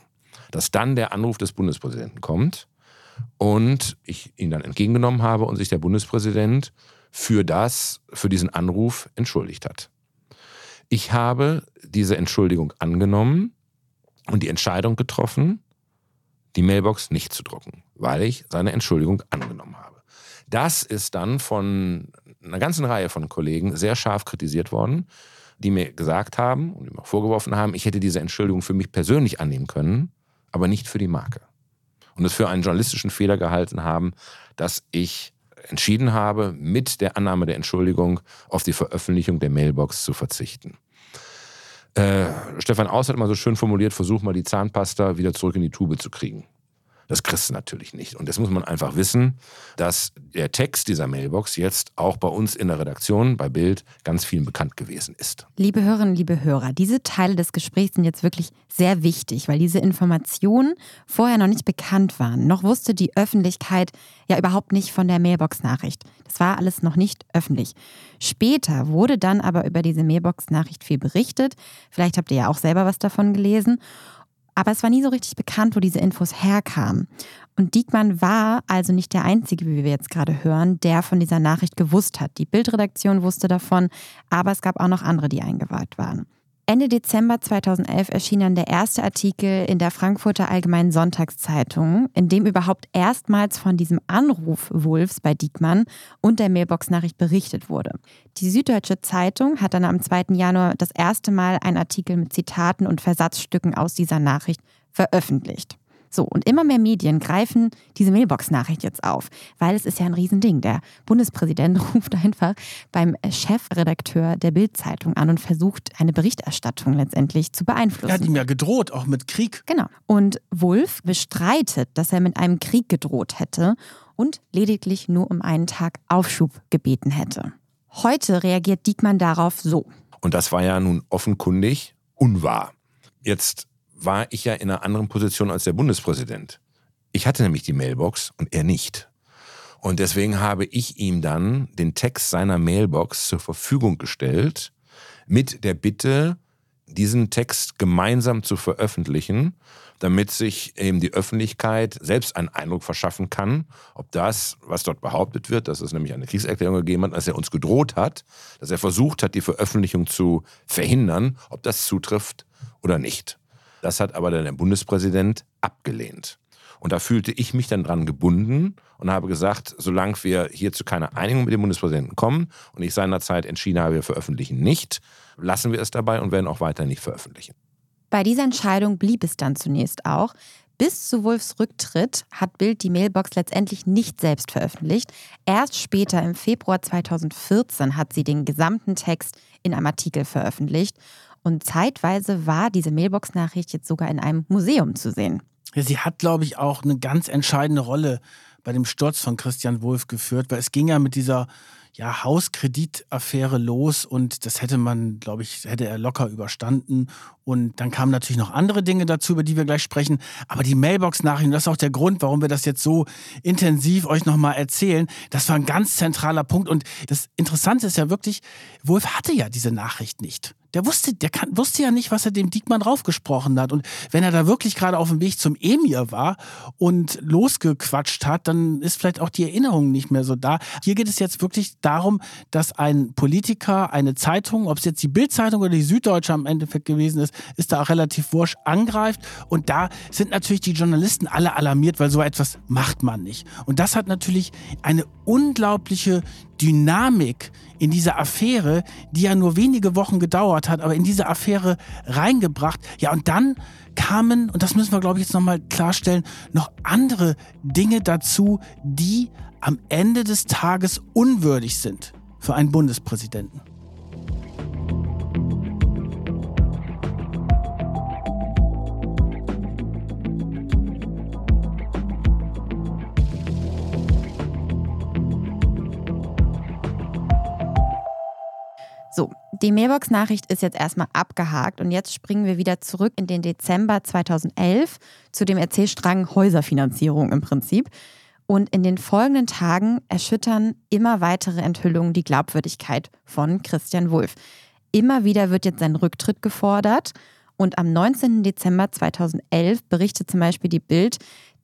Dass dann der Anruf des Bundespräsidenten kommt und ich ihn dann entgegengenommen habe und sich der Bundespräsident für das, für diesen Anruf entschuldigt hat. Ich habe diese Entschuldigung angenommen und die Entscheidung getroffen, die Mailbox nicht zu drucken, weil ich seine Entschuldigung angenommen habe. Das ist dann von einer ganzen Reihe von Kollegen sehr scharf kritisiert worden, die mir gesagt haben und mir vorgeworfen haben, ich hätte diese Entschuldigung für mich persönlich annehmen können, aber nicht für die Marke. Und es für einen journalistischen Fehler gehalten haben, dass ich entschieden habe, mit der Annahme der Entschuldigung auf die Veröffentlichung der Mailbox zu verzichten. Äh, Stefan Aus hat mal so schön formuliert, versuch mal die Zahnpasta wieder zurück in die Tube zu kriegen. Das kriegst du natürlich nicht. Und das muss man einfach wissen, dass der Text dieser Mailbox jetzt auch bei uns in der Redaktion, bei Bild, ganz vielen bekannt gewesen ist. Liebe Hörerinnen, liebe Hörer, diese Teile des Gesprächs sind jetzt wirklich sehr wichtig, weil diese Informationen vorher noch nicht bekannt waren. Noch wusste die Öffentlichkeit ja überhaupt nicht von der Mailbox-Nachricht. Das war alles noch nicht öffentlich. Später wurde dann aber über diese Mailbox-Nachricht viel berichtet. Vielleicht habt ihr ja auch selber was davon gelesen. Aber es war nie so richtig bekannt, wo diese Infos herkamen. Und Diekmann war also nicht der Einzige, wie wir jetzt gerade hören, der von dieser Nachricht gewusst hat. Die Bildredaktion wusste davon, aber es gab auch noch andere, die eingeweiht waren. Ende Dezember 2011 erschien dann der erste Artikel in der Frankfurter Allgemeinen Sonntagszeitung, in dem überhaupt erstmals von diesem Anruf Wolfs bei Diekmann und der Mailbox-Nachricht berichtet wurde. Die Süddeutsche Zeitung hat dann am 2. Januar das erste Mal einen Artikel mit Zitaten und Versatzstücken aus dieser Nachricht veröffentlicht. So, und immer mehr Medien greifen diese Mailbox-Nachricht jetzt auf, weil es ist ja ein Riesending. Der Bundespräsident ruft einfach beim Chefredakteur der Bild-Zeitung an und versucht, eine Berichterstattung letztendlich zu beeinflussen. Er hat ihm ja gedroht, auch mit Krieg. Genau. Und Wulff bestreitet, dass er mit einem Krieg gedroht hätte und lediglich nur um einen Tag Aufschub gebeten hätte. Heute reagiert Diekmann darauf so. Und das war ja nun offenkundig unwahr. Jetzt war ich ja in einer anderen Position als der Bundespräsident. Ich hatte nämlich die Mailbox und er nicht. Und deswegen habe ich ihm dann den Text seiner Mailbox zur Verfügung gestellt mit der Bitte, diesen Text gemeinsam zu veröffentlichen, damit sich eben die Öffentlichkeit selbst einen Eindruck verschaffen kann, ob das, was dort behauptet wird, dass es nämlich eine Kriegserklärung gegeben hat, dass er uns gedroht hat, dass er versucht hat, die Veröffentlichung zu verhindern, ob das zutrifft oder nicht. Das hat aber dann der Bundespräsident abgelehnt. Und da fühlte ich mich dann dran gebunden und habe gesagt, solange wir hier zu keiner Einigung mit dem Bundespräsidenten kommen und ich seinerzeit entschieden habe, wir veröffentlichen nicht, lassen wir es dabei und werden auch weiter nicht veröffentlichen. Bei dieser Entscheidung blieb es dann zunächst auch. Bis zu Wolfs Rücktritt hat Bild die Mailbox letztendlich nicht selbst veröffentlicht. Erst später, im Februar 2014, hat sie den gesamten Text in einem Artikel veröffentlicht. Und zeitweise war diese Mailbox-Nachricht jetzt sogar in einem Museum zu sehen. Sie hat, glaube ich, auch eine ganz entscheidende Rolle bei dem Sturz von Christian Wulff geführt, weil es ging ja mit dieser ja, Hauskreditaffäre los und das hätte man, glaube ich, hätte er locker überstanden. Und dann kamen natürlich noch andere Dinge dazu, über die wir gleich sprechen. Aber die Mailbox-Nachrichten, das ist auch der Grund, warum wir das jetzt so intensiv euch nochmal erzählen. Das war ein ganz zentraler Punkt. Und das Interessante ist ja wirklich, Wolf hatte ja diese Nachricht nicht. Der wusste, der kann, wusste ja nicht, was er dem Diekmann raufgesprochen hat. Und wenn er da wirklich gerade auf dem Weg zum Emir war und losgequatscht hat, dann ist vielleicht auch die Erinnerung nicht mehr so da. Hier geht es jetzt wirklich darum, dass ein Politiker eine Zeitung, ob es jetzt die Bildzeitung oder die Süddeutsche am Endeffekt gewesen ist, ist da auch relativ wurscht, angreift. Und da sind natürlich die Journalisten alle alarmiert, weil so etwas macht man nicht. Und das hat natürlich eine unglaubliche Dynamik in diese Affäre, die ja nur wenige Wochen gedauert hat, aber in diese Affäre reingebracht. Ja, und dann kamen, und das müssen wir, glaube ich, jetzt nochmal klarstellen, noch andere Dinge dazu, die am Ende des Tages unwürdig sind für einen Bundespräsidenten. So, die Mailbox-Nachricht ist jetzt erstmal abgehakt und jetzt springen wir wieder zurück in den Dezember 2011 zu dem Erzählstrang Häuserfinanzierung im Prinzip. Und in den folgenden Tagen erschüttern immer weitere Enthüllungen die Glaubwürdigkeit von Christian Wulff. Immer wieder wird jetzt sein Rücktritt gefordert. Und am 19. Dezember 2011 berichtet zum Beispiel die Bild,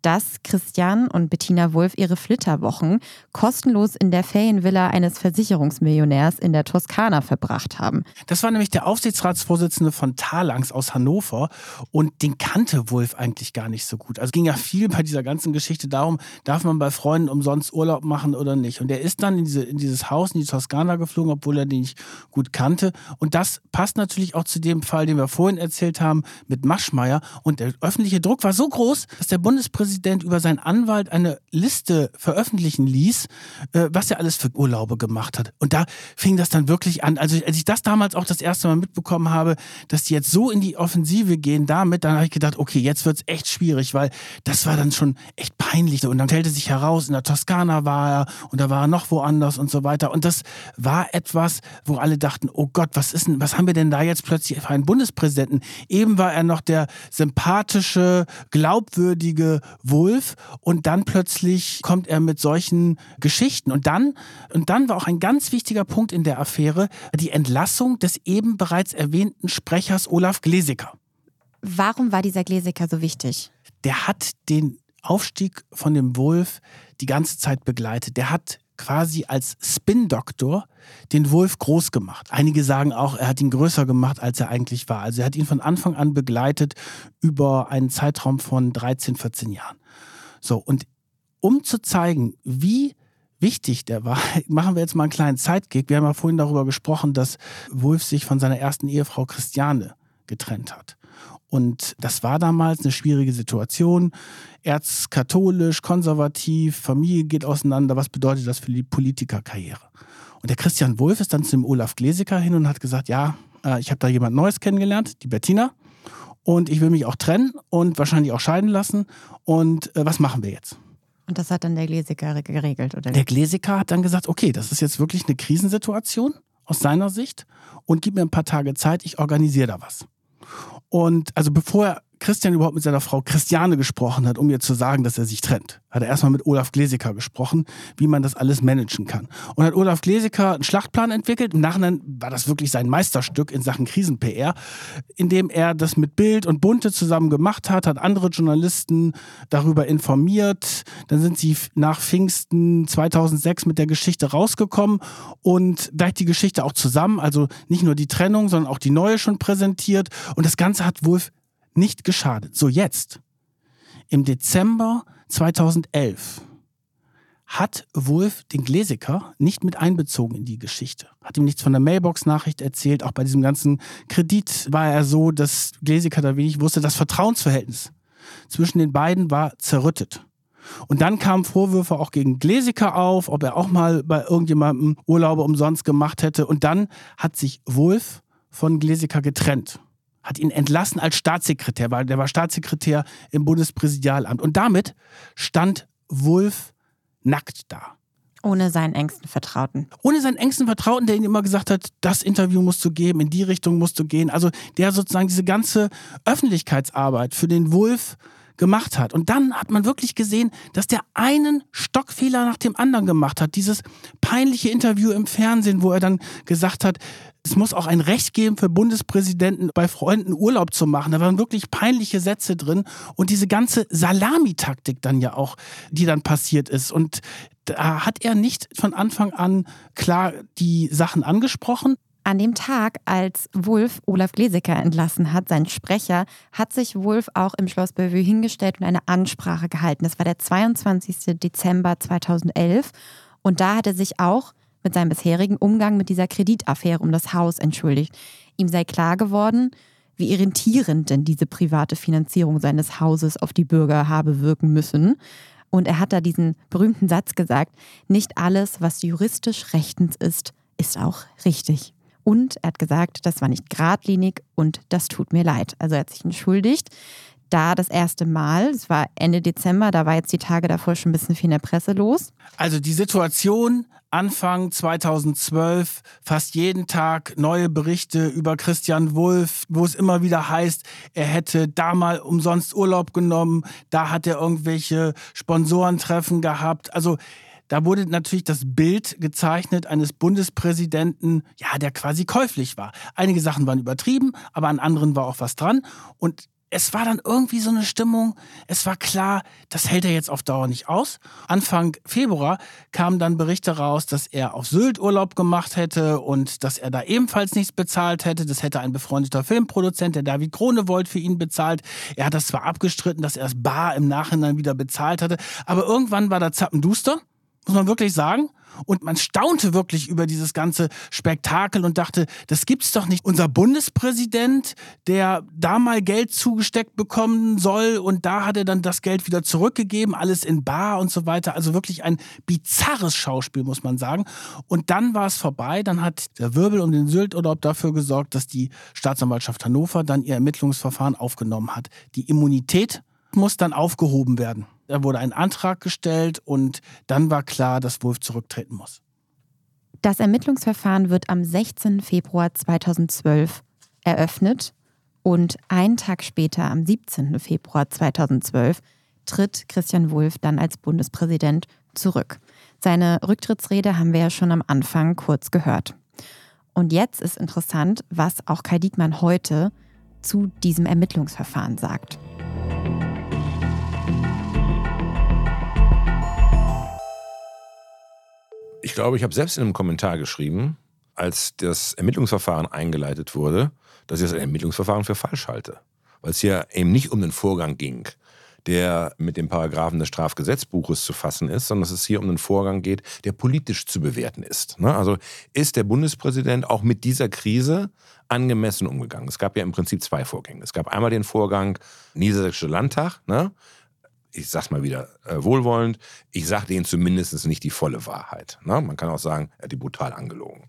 dass Christian und Bettina Wulff ihre Flitterwochen kostenlos in der Ferienvilla eines Versicherungsmillionärs in der Toskana verbracht haben. Das war nämlich der Aufsichtsratsvorsitzende von Talangs aus Hannover und den kannte Wulff eigentlich gar nicht so gut. Also ging ja viel bei dieser ganzen Geschichte darum, darf man bei Freunden umsonst Urlaub machen oder nicht. Und er ist dann in, diese, in dieses Haus, in die Toskana geflogen, obwohl er den nicht gut kannte. Und das passt natürlich auch zu dem Fall, den wir vorhin erzählt haben mit Maschmeyer. Und der öffentliche Druck war so groß, dass der Bundespräsident Bundespräsident über seinen Anwalt eine Liste veröffentlichen ließ, äh, was er alles für Urlaube gemacht hat. Und da fing das dann wirklich an. Also als ich das damals auch das erste Mal mitbekommen habe, dass die jetzt so in die Offensive gehen damit, dann habe ich gedacht, okay, jetzt wird es echt schwierig, weil das war dann schon echt peinlich. Und dann stellte sich heraus, in der Toskana war er und da war er noch woanders und so weiter. Und das war etwas, wo alle dachten, oh Gott, was ist denn, was haben wir denn da jetzt plötzlich für einen Bundespräsidenten? Eben war er noch der sympathische, glaubwürdige Wolf und dann plötzlich kommt er mit solchen Geschichten. Und dann, und dann war auch ein ganz wichtiger Punkt in der Affäre die Entlassung des eben bereits erwähnten Sprechers Olaf Glesecker. Warum war dieser Glesecker so wichtig? Der hat den Aufstieg von dem Wolf die ganze Zeit begleitet. Der hat quasi als Spin-Doktor den Wolf groß gemacht. Einige sagen auch, er hat ihn größer gemacht, als er eigentlich war. Also er hat ihn von Anfang an begleitet über einen Zeitraum von 13, 14 Jahren. So, und um zu zeigen, wie wichtig der war, machen wir jetzt mal einen kleinen Zeitgig. Wir haben ja vorhin darüber gesprochen, dass Wolf sich von seiner ersten Ehefrau Christiane getrennt hat. Und das war damals eine schwierige Situation. Erzkatholisch, konservativ, Familie geht auseinander. Was bedeutet das für die Politikerkarriere? Und der Christian Wolf ist dann zu dem Olaf Glesecker hin und hat gesagt, ja, äh, ich habe da jemand Neues kennengelernt, die Bettina. Und ich will mich auch trennen und wahrscheinlich auch scheiden lassen. Und äh, was machen wir jetzt? Und das hat dann der Glesecker geregelt, oder? Der Glesecker hat dann gesagt, okay, das ist jetzt wirklich eine Krisensituation aus seiner Sicht und gib mir ein paar Tage Zeit, ich organisiere da was. Und also bevor er Christian überhaupt mit seiner Frau Christiane gesprochen hat, um ihr zu sagen, dass er sich trennt, hat er erstmal mit Olaf Glesecker gesprochen, wie man das alles managen kann. Und hat Olaf Glesecker einen Schlachtplan entwickelt. Im Nachhinein war das wirklich sein Meisterstück in Sachen Krisen-PR, indem er das mit Bild und Bunte zusammen gemacht hat, hat andere Journalisten darüber informiert. Dann sind sie nach Pfingsten 2006 mit der Geschichte rausgekommen und gleich die Geschichte auch zusammen, also nicht nur die Trennung, sondern auch die neue schon präsentiert. Und das Ganze hat Wolf nicht geschadet. So jetzt, im Dezember 2011, hat Wolf den Gläsiker nicht mit einbezogen in die Geschichte. Hat ihm nichts von der Mailbox-Nachricht erzählt. Auch bei diesem ganzen Kredit war er so, dass Gläsiker da wenig wusste. Das Vertrauensverhältnis zwischen den beiden war zerrüttet. Und dann kamen Vorwürfe auch gegen Gläsiker auf, ob er auch mal bei irgendjemandem Urlaube umsonst gemacht hätte. Und dann hat sich Wolf von Gläsiker getrennt hat ihn entlassen als Staatssekretär, weil der war Staatssekretär im Bundespräsidialamt. Und damit stand Wulff nackt da. Ohne seinen engsten Vertrauten. Ohne seinen engsten Vertrauten, der ihm immer gesagt hat, das Interview musst du geben, in die Richtung musst du gehen. Also der sozusagen diese ganze Öffentlichkeitsarbeit für den Wulff gemacht hat. Und dann hat man wirklich gesehen, dass der einen Stockfehler nach dem anderen gemacht hat. Dieses peinliche Interview im Fernsehen, wo er dann gesagt hat, es muss auch ein Recht geben für Bundespräsidenten, bei Freunden Urlaub zu machen. Da waren wirklich peinliche Sätze drin. Und diese ganze Salamitaktik dann ja auch, die dann passiert ist. Und da hat er nicht von Anfang an klar die Sachen angesprochen. An dem Tag, als Wulf Olaf Glesecker entlassen hat, sein Sprecher, hat sich Wulf auch im Schloss Bellevue hingestellt und eine Ansprache gehalten. Das war der 22. Dezember 2011. Und da hat er sich auch mit seinem bisherigen Umgang mit dieser Kreditaffäre um das Haus entschuldigt. Ihm sei klar geworden, wie irritierend denn diese private Finanzierung seines Hauses auf die Bürger habe wirken müssen. Und er hat da diesen berühmten Satz gesagt, nicht alles, was juristisch rechtens ist, ist auch richtig. Und er hat gesagt, das war nicht geradlinig und das tut mir leid. Also er hat sich entschuldigt. Da das erste Mal, es war Ende Dezember, da war jetzt die Tage davor schon ein bisschen viel in der Presse los. Also die Situation Anfang 2012 fast jeden Tag neue Berichte über Christian Wulff, wo es immer wieder heißt, er hätte da mal umsonst Urlaub genommen, da hat er irgendwelche Sponsorentreffen gehabt. Also da wurde natürlich das Bild gezeichnet eines Bundespräsidenten, ja, der quasi käuflich war. Einige Sachen waren übertrieben, aber an anderen war auch was dran. Und es war dann irgendwie so eine Stimmung, es war klar, das hält er jetzt auf Dauer nicht aus. Anfang Februar kamen dann Berichte raus, dass er auf Sylt Urlaub gemacht hätte und dass er da ebenfalls nichts bezahlt hätte. Das hätte ein befreundeter Filmproduzent, der David Kronewold, für ihn bezahlt. Er hat das zwar abgestritten, dass er es bar im Nachhinein wieder bezahlt hatte, aber irgendwann war da Zappenduster muss man wirklich sagen. Und man staunte wirklich über dieses ganze Spektakel und dachte, das gibt's doch nicht. Unser Bundespräsident, der da mal Geld zugesteckt bekommen soll und da hat er dann das Geld wieder zurückgegeben, alles in Bar und so weiter. Also wirklich ein bizarres Schauspiel, muss man sagen. Und dann war es vorbei. Dann hat der Wirbel um den Sylturlaub dafür gesorgt, dass die Staatsanwaltschaft Hannover dann ihr Ermittlungsverfahren aufgenommen hat. Die Immunität muss dann aufgehoben werden. Da wurde ein Antrag gestellt und dann war klar, dass Wolf zurücktreten muss. Das Ermittlungsverfahren wird am 16. Februar 2012 eröffnet und einen Tag später, am 17. Februar 2012, tritt Christian Wulff dann als Bundespräsident zurück. Seine Rücktrittsrede haben wir ja schon am Anfang kurz gehört. Und jetzt ist interessant, was auch Kai Diekmann heute zu diesem Ermittlungsverfahren sagt. Ich glaube, ich habe selbst in einem Kommentar geschrieben, als das Ermittlungsverfahren eingeleitet wurde, dass ich das Ermittlungsverfahren für falsch halte. Weil es hier eben nicht um den Vorgang ging, der mit den Paragraphen des Strafgesetzbuches zu fassen ist, sondern dass es hier um einen Vorgang geht, der politisch zu bewerten ist. Ne? Also ist der Bundespräsident auch mit dieser Krise angemessen umgegangen? Es gab ja im Prinzip zwei Vorgänge. Es gab einmal den Vorgang Niedersächsischer Landtag, ne? Ich sag's mal wieder äh, wohlwollend, ich sage denen zumindest nicht die volle Wahrheit. Ne? Man kann auch sagen, er hat die brutal angelogen.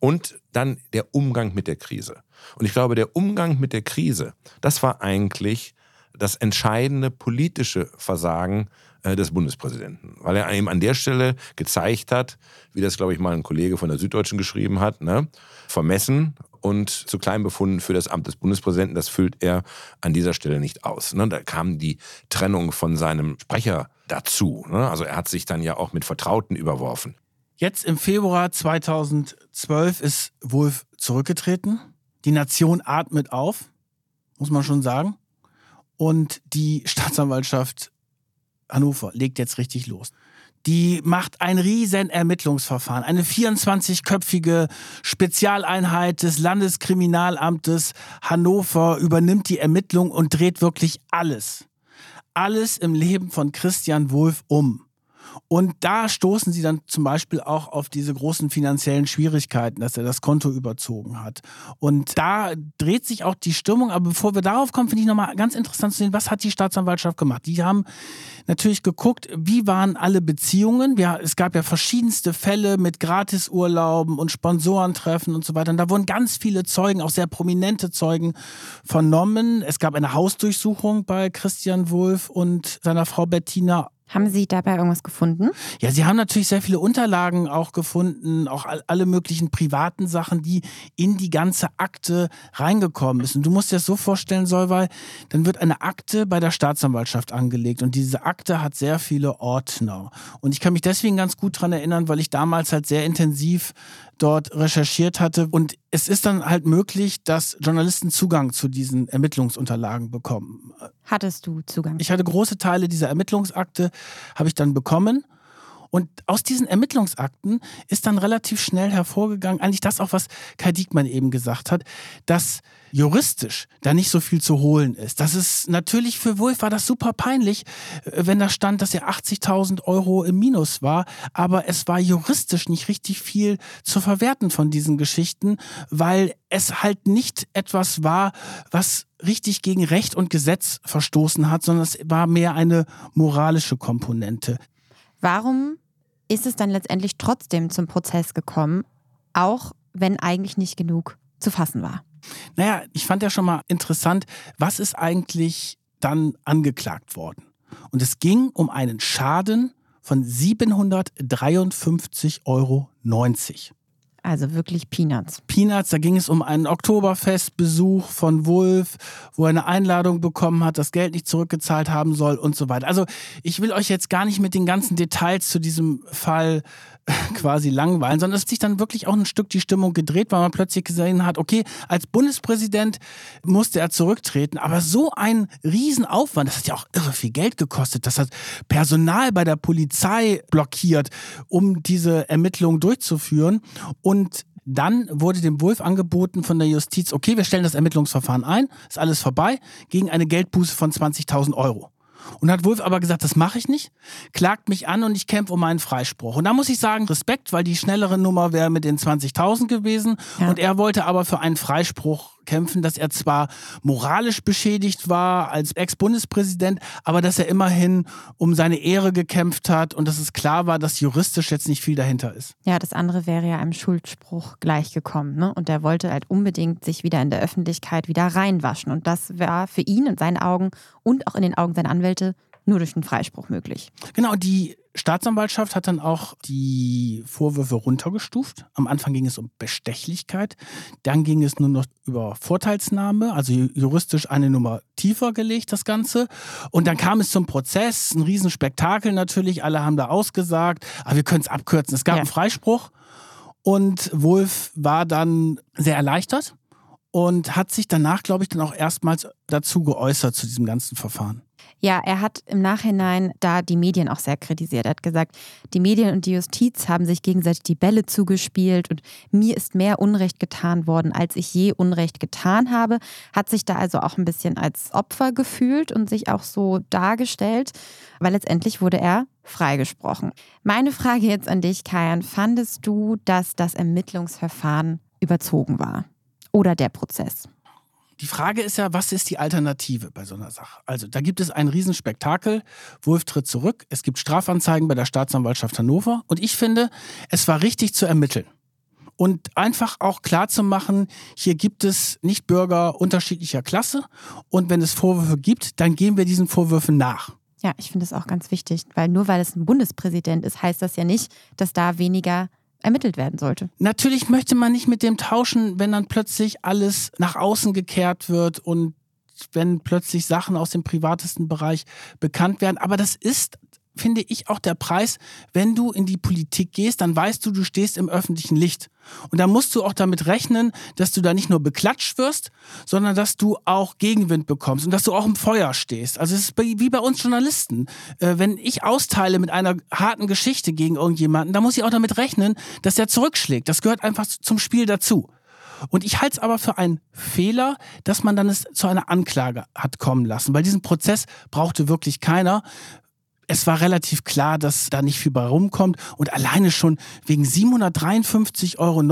Und dann der Umgang mit der Krise. Und ich glaube, der Umgang mit der Krise, das war eigentlich das entscheidende politische Versagen äh, des Bundespräsidenten, weil er eben an der Stelle gezeigt hat, wie das, glaube ich, mal ein Kollege von der Süddeutschen geschrieben hat, ne? vermessen und zu klein befunden für das Amt des Bundespräsidenten. Das füllt er an dieser Stelle nicht aus. Ne? Da kam die Trennung von seinem Sprecher dazu. Ne? Also er hat sich dann ja auch mit Vertrauten überworfen. Jetzt im Februar 2012 ist Wolf zurückgetreten. Die Nation atmet auf, muss man schon sagen. Und die Staatsanwaltschaft Hannover legt jetzt richtig los. Die macht ein riesen Ermittlungsverfahren. Eine 24-köpfige Spezialeinheit des Landeskriminalamtes Hannover übernimmt die Ermittlung und dreht wirklich alles. Alles im Leben von Christian Wulff um. Und da stoßen sie dann zum Beispiel auch auf diese großen finanziellen Schwierigkeiten, dass er das Konto überzogen hat. Und da dreht sich auch die Stimmung. Aber bevor wir darauf kommen, finde ich nochmal ganz interessant zu sehen, was hat die Staatsanwaltschaft gemacht? Die haben natürlich geguckt, wie waren alle Beziehungen. Ja, es gab ja verschiedenste Fälle mit Gratisurlauben und Sponsorentreffen und so weiter. Und da wurden ganz viele Zeugen, auch sehr prominente Zeugen vernommen. Es gab eine Hausdurchsuchung bei Christian Wulff und seiner Frau Bettina haben Sie dabei irgendwas gefunden? Ja, Sie haben natürlich sehr viele Unterlagen auch gefunden, auch alle möglichen privaten Sachen, die in die ganze Akte reingekommen sind. Du musst dir das so vorstellen, Solvay, dann wird eine Akte bei der Staatsanwaltschaft angelegt und diese Akte hat sehr viele Ordner. Und ich kann mich deswegen ganz gut daran erinnern, weil ich damals halt sehr intensiv dort recherchiert hatte. Und es ist dann halt möglich, dass Journalisten Zugang zu diesen Ermittlungsunterlagen bekommen. Hattest du Zugang? Ich hatte große Teile dieser Ermittlungsakte, habe ich dann bekommen. Und aus diesen Ermittlungsakten ist dann relativ schnell hervorgegangen, eigentlich das auch, was Kai Diekmann eben gesagt hat, dass juristisch da nicht so viel zu holen ist. Das ist natürlich für Wolf war das super peinlich, äh, wenn da stand, dass er 80.000 Euro im Minus war, aber es war juristisch nicht richtig viel zu verwerten von diesen Geschichten, weil es halt nicht etwas war, was richtig gegen Recht und Gesetz verstoßen hat, sondern es war mehr eine moralische Komponente. Warum ist es dann letztendlich trotzdem zum Prozess gekommen, auch wenn eigentlich nicht genug zu fassen war? Naja, ich fand ja schon mal interessant, was ist eigentlich dann angeklagt worden? Und es ging um einen Schaden von 753,90 Euro. Also wirklich Peanuts. Peanuts, da ging es um einen Oktoberfestbesuch von Wolf, wo er eine Einladung bekommen hat, das Geld nicht zurückgezahlt haben soll und so weiter. Also ich will euch jetzt gar nicht mit den ganzen Details zu diesem Fall quasi langweilen, sondern es hat sich dann wirklich auch ein Stück die Stimmung gedreht, weil man plötzlich gesehen hat, okay, als Bundespräsident musste er zurücktreten, aber so ein Riesenaufwand, das hat ja auch irre viel Geld gekostet, das hat Personal bei der Polizei blockiert, um diese Ermittlungen durchzuführen und dann wurde dem Wolf angeboten von der Justiz, okay, wir stellen das Ermittlungsverfahren ein, ist alles vorbei, gegen eine Geldbuße von 20.000 Euro. Und hat Wolf aber gesagt, das mache ich nicht, klagt mich an und ich kämpfe um meinen Freispruch. Und da muss ich sagen, Respekt, weil die schnellere Nummer wäre mit den 20.000 gewesen. Ja. Und er wollte aber für einen Freispruch kämpfen, dass er zwar moralisch beschädigt war als Ex-Bundespräsident, aber dass er immerhin um seine Ehre gekämpft hat und dass es klar war, dass juristisch jetzt nicht viel dahinter ist. Ja, das andere wäre ja einem Schuldspruch gleichgekommen. Ne? Und er wollte halt unbedingt sich wieder in der Öffentlichkeit wieder reinwaschen. Und das war für ihn in seinen Augen und auch in den Augen seiner Anwälte nur durch einen Freispruch möglich. Genau, die Staatsanwaltschaft hat dann auch die Vorwürfe runtergestuft. Am Anfang ging es um Bestechlichkeit, dann ging es nur noch über Vorteilsnahme, also juristisch eine Nummer tiefer gelegt, das Ganze. Und dann kam es zum Prozess, ein Riesenspektakel natürlich, alle haben da ausgesagt, aber wir können es abkürzen. Es gab ja. einen Freispruch und Wolf war dann sehr erleichtert und hat sich danach, glaube ich, dann auch erstmals dazu geäußert zu diesem ganzen Verfahren. Ja, er hat im Nachhinein da die Medien auch sehr kritisiert. Er hat gesagt, die Medien und die Justiz haben sich gegenseitig die Bälle zugespielt und mir ist mehr Unrecht getan worden, als ich je Unrecht getan habe. Hat sich da also auch ein bisschen als Opfer gefühlt und sich auch so dargestellt, weil letztendlich wurde er freigesprochen. Meine Frage jetzt an dich, Kajan, fandest du, dass das Ermittlungsverfahren überzogen war? Oder der Prozess? Die Frage ist ja, was ist die Alternative bei so einer Sache? Also, da gibt es ein Riesenspektakel. Wolf tritt zurück. Es gibt Strafanzeigen bei der Staatsanwaltschaft Hannover. Und ich finde, es war richtig zu ermitteln. Und einfach auch klar zu machen, hier gibt es nicht Bürger unterschiedlicher Klasse. Und wenn es Vorwürfe gibt, dann gehen wir diesen Vorwürfen nach. Ja, ich finde es auch ganz wichtig, weil nur weil es ein Bundespräsident ist, heißt das ja nicht, dass da weniger ermittelt werden sollte. Natürlich möchte man nicht mit dem tauschen, wenn dann plötzlich alles nach außen gekehrt wird und wenn plötzlich Sachen aus dem privatesten Bereich bekannt werden. Aber das ist finde ich auch der Preis, wenn du in die Politik gehst, dann weißt du, du stehst im öffentlichen Licht. Und da musst du auch damit rechnen, dass du da nicht nur beklatscht wirst, sondern dass du auch Gegenwind bekommst und dass du auch im Feuer stehst. Also es ist wie bei uns Journalisten. Äh, wenn ich austeile mit einer harten Geschichte gegen irgendjemanden, dann muss ich auch damit rechnen, dass der zurückschlägt. Das gehört einfach zum Spiel dazu. Und ich halte es aber für einen Fehler, dass man dann es zu einer Anklage hat kommen lassen, weil diesen Prozess brauchte wirklich keiner es war relativ klar, dass da nicht viel bei rumkommt und alleine schon wegen 753,90 Euro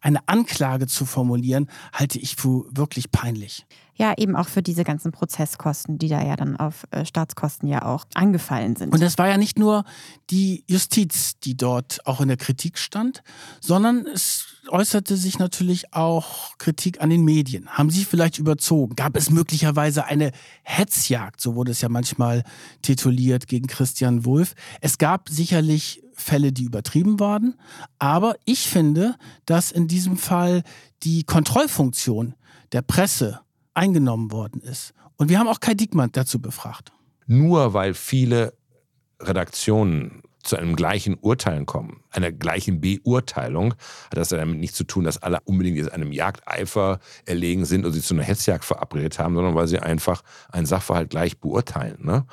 eine Anklage zu formulieren, halte ich für wirklich peinlich. Ja, eben auch für diese ganzen Prozesskosten, die da ja dann auf äh, Staatskosten ja auch angefallen sind. Und es war ja nicht nur die Justiz, die dort auch in der Kritik stand, sondern es äußerte sich natürlich auch Kritik an den Medien. Haben sie vielleicht überzogen? Gab es möglicherweise eine Hetzjagd, so wurde es ja manchmal tituliert, gegen Christian Wulff? Es gab sicherlich Fälle, die übertrieben waren, aber ich finde, dass in diesem Fall die Kontrollfunktion der Presse eingenommen worden ist. Und wir haben auch Kai Diekmann dazu befragt. Nur weil viele Redaktionen zu einem gleichen Urteilen kommen, einer gleichen Beurteilung, hat das damit nichts zu tun, dass alle unbedingt einem Jagdeifer erlegen sind und sich zu einer Hetzjagd verabredet haben, sondern weil sie einfach einen Sachverhalt gleich beurteilen. Ne?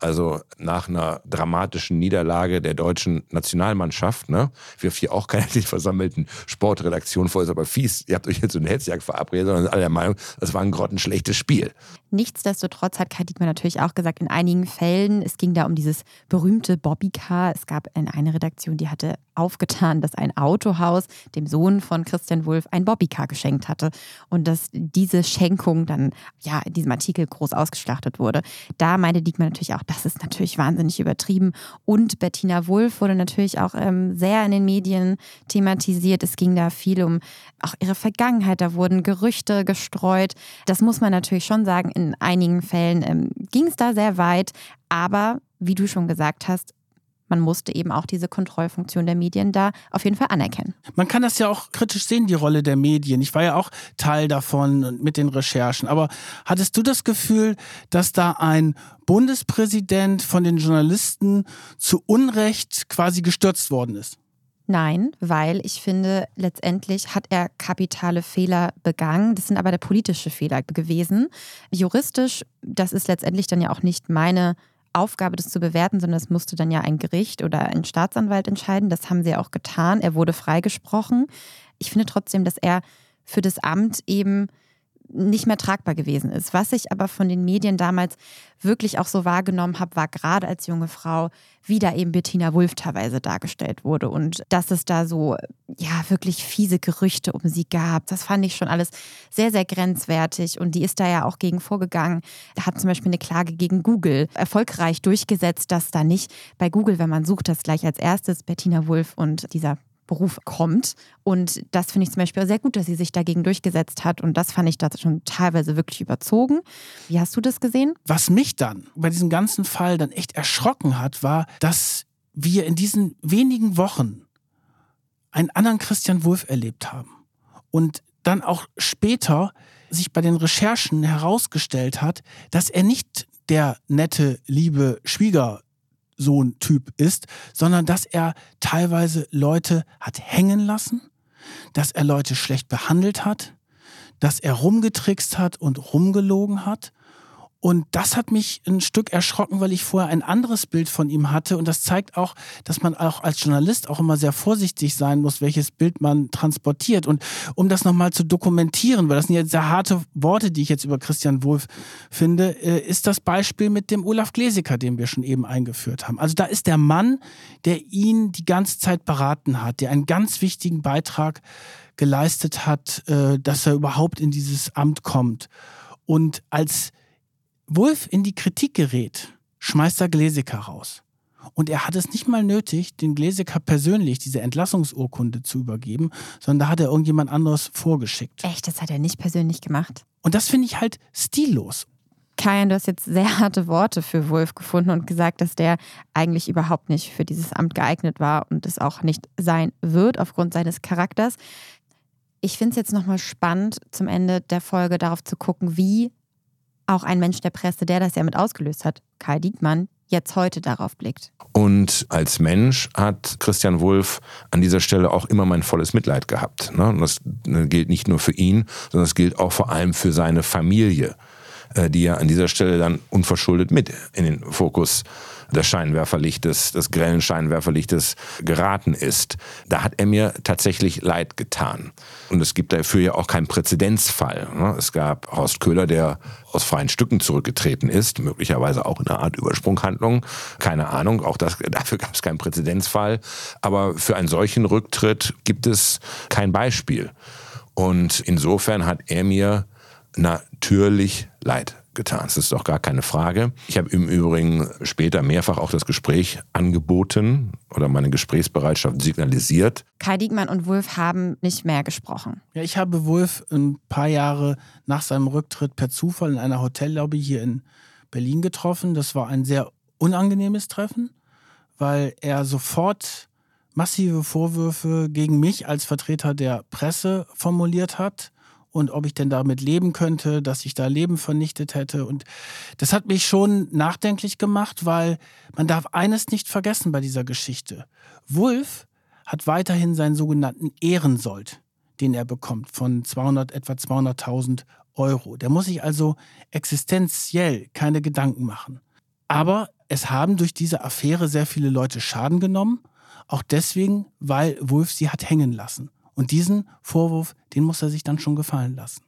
Also nach einer dramatischen Niederlage der deutschen Nationalmannschaft, ne, wirft hier auch keiner die versammelten Sportredaktion vor, ist aber fies, ihr habt euch jetzt so eine Hetzjagd verabredet, sondern alle der Meinung, das war ein grottenschlechtes Spiel. Nichtsdestotrotz hat Kai Diekmann natürlich auch gesagt, in einigen Fällen, es ging da um dieses berühmte Bobbycar. Es gab eine Redaktion, die hatte aufgetan, dass ein Autohaus dem Sohn von Christian Wulff ein Bobbycar geschenkt hatte und dass diese Schenkung dann ja in diesem Artikel groß ausgeschlachtet wurde. Da meinte Diekmann natürlich auch, das ist natürlich wahnsinnig übertrieben. Und Bettina Wulff wurde natürlich auch ähm, sehr in den Medien thematisiert. Es ging da viel um auch ihre Vergangenheit. Da wurden Gerüchte gestreut. Das muss man natürlich schon sagen. In einigen Fällen ähm, ging es da sehr weit. Aber wie du schon gesagt hast, man musste eben auch diese Kontrollfunktion der Medien da auf jeden Fall anerkennen. Man kann das ja auch kritisch sehen, die Rolle der Medien. Ich war ja auch Teil davon mit den Recherchen. Aber hattest du das Gefühl, dass da ein Bundespräsident von den Journalisten zu Unrecht quasi gestürzt worden ist? Nein, weil ich finde, letztendlich hat er kapitale Fehler begangen. Das sind aber der politische Fehler gewesen. Juristisch, das ist letztendlich dann ja auch nicht meine Aufgabe, das zu bewerten, sondern es musste dann ja ein Gericht oder ein Staatsanwalt entscheiden. Das haben sie auch getan. Er wurde freigesprochen. Ich finde trotzdem, dass er für das Amt eben nicht mehr tragbar gewesen ist. Was ich aber von den Medien damals wirklich auch so wahrgenommen habe, war gerade als junge Frau, wie da eben Bettina Wulff teilweise dargestellt wurde und dass es da so, ja, wirklich fiese Gerüchte um sie gab. Das fand ich schon alles sehr, sehr grenzwertig und die ist da ja auch gegen vorgegangen. Hat zum Beispiel eine Klage gegen Google erfolgreich durchgesetzt, dass da nicht bei Google, wenn man sucht, dass gleich als erstes Bettina Wulff und dieser Beruf kommt. Und das finde ich zum Beispiel sehr gut, dass sie sich dagegen durchgesetzt hat. Und das fand ich da schon teilweise wirklich überzogen. Wie hast du das gesehen? Was mich dann bei diesem ganzen Fall dann echt erschrocken hat, war, dass wir in diesen wenigen Wochen einen anderen Christian Wulff erlebt haben. Und dann auch später sich bei den Recherchen herausgestellt hat, dass er nicht der nette, liebe Schwieger so ein Typ ist, sondern dass er teilweise Leute hat hängen lassen, dass er Leute schlecht behandelt hat, dass er rumgetrickst hat und rumgelogen hat und das hat mich ein Stück erschrocken, weil ich vorher ein anderes Bild von ihm hatte. Und das zeigt auch, dass man auch als Journalist auch immer sehr vorsichtig sein muss, welches Bild man transportiert. Und um das nochmal zu dokumentieren, weil das sind jetzt sehr harte Worte, die ich jetzt über Christian Wulff finde, äh, ist das Beispiel mit dem Olaf Glesecker, den wir schon eben eingeführt haben. Also da ist der Mann, der ihn die ganze Zeit beraten hat, der einen ganz wichtigen Beitrag geleistet hat, äh, dass er überhaupt in dieses Amt kommt. Und als Wolf in die Kritik gerät, schmeißt er Gläsiker raus. Und er hat es nicht mal nötig, den Gläsiker persönlich diese Entlassungsurkunde zu übergeben, sondern da hat er irgendjemand anderes vorgeschickt. Echt, das hat er nicht persönlich gemacht. Und das finde ich halt stillos. Kajan, du hast jetzt sehr harte Worte für Wolf gefunden und gesagt, dass der eigentlich überhaupt nicht für dieses Amt geeignet war und es auch nicht sein wird aufgrund seines Charakters. Ich finde es jetzt nochmal spannend, zum Ende der Folge darauf zu gucken, wie auch ein Mensch der Presse, der das ja mit ausgelöst hat, Karl Diekmann, jetzt heute darauf blickt. Und als Mensch hat Christian Wulff an dieser Stelle auch immer mein volles Mitleid gehabt. Ne? Und das ne, gilt nicht nur für ihn, sondern es gilt auch vor allem für seine Familie, äh, die ja an dieser Stelle dann unverschuldet mit in den Fokus des Scheinwerferlichtes, des grellen Scheinwerferlichtes geraten ist. Da hat er mir tatsächlich leid getan. Und es gibt dafür ja auch keinen Präzedenzfall. Ne? Es gab Horst Köhler, der aus freien Stücken zurückgetreten ist, möglicherweise auch in einer Art Übersprunghandlung. Keine Ahnung, auch das, dafür gab es keinen Präzedenzfall. Aber für einen solchen Rücktritt gibt es kein Beispiel. Und insofern hat er mir natürlich leid getan. Das ist doch gar keine Frage. Ich habe im Übrigen später mehrfach auch das Gespräch angeboten oder meine Gesprächsbereitschaft signalisiert. Kai Diekmann und Wulff haben nicht mehr gesprochen. Ja, ich habe Wulff ein paar Jahre nach seinem Rücktritt per Zufall in einer Hotellobby hier in Berlin getroffen. Das war ein sehr unangenehmes Treffen, weil er sofort massive Vorwürfe gegen mich als Vertreter der Presse formuliert hat und ob ich denn damit leben könnte, dass ich da Leben vernichtet hätte. Und das hat mich schon nachdenklich gemacht, weil man darf eines nicht vergessen bei dieser Geschichte. Wulf hat weiterhin seinen sogenannten Ehrensold, den er bekommt von 200, etwa 200.000 Euro. Der muss sich also existenziell keine Gedanken machen. Aber es haben durch diese Affäre sehr viele Leute Schaden genommen, auch deswegen, weil Wulf sie hat hängen lassen. Und diesen Vorwurf, den muss er sich dann schon gefallen lassen.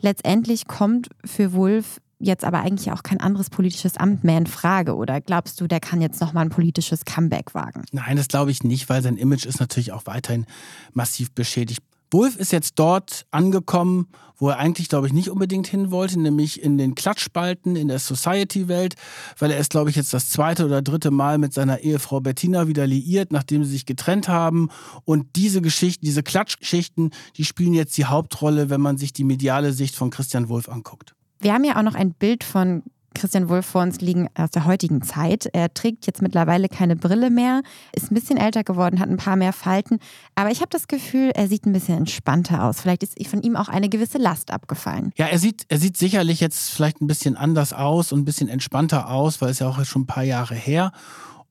Letztendlich kommt für Wulff jetzt aber eigentlich auch kein anderes politisches Amt mehr in Frage. Oder glaubst du, der kann jetzt nochmal ein politisches Comeback wagen? Nein, das glaube ich nicht, weil sein Image ist natürlich auch weiterhin massiv beschädigt. Wolf ist jetzt dort angekommen, wo er eigentlich, glaube ich, nicht unbedingt hin wollte, nämlich in den Klatschspalten in der Society-Welt, weil er ist, glaube ich, jetzt das zweite oder dritte Mal mit seiner Ehefrau Bettina wieder liiert, nachdem sie sich getrennt haben. Und diese Geschichten, diese Klatschgeschichten, die spielen jetzt die Hauptrolle, wenn man sich die mediale Sicht von Christian Wolf anguckt. Wir haben ja auch noch ein Bild von Christian Wulff vor uns liegen aus der heutigen Zeit. Er trägt jetzt mittlerweile keine Brille mehr, ist ein bisschen älter geworden, hat ein paar mehr Falten. Aber ich habe das Gefühl, er sieht ein bisschen entspannter aus. Vielleicht ist von ihm auch eine gewisse Last abgefallen. Ja, er sieht, er sieht sicherlich jetzt vielleicht ein bisschen anders aus und ein bisschen entspannter aus, weil es ja auch schon ein paar Jahre her.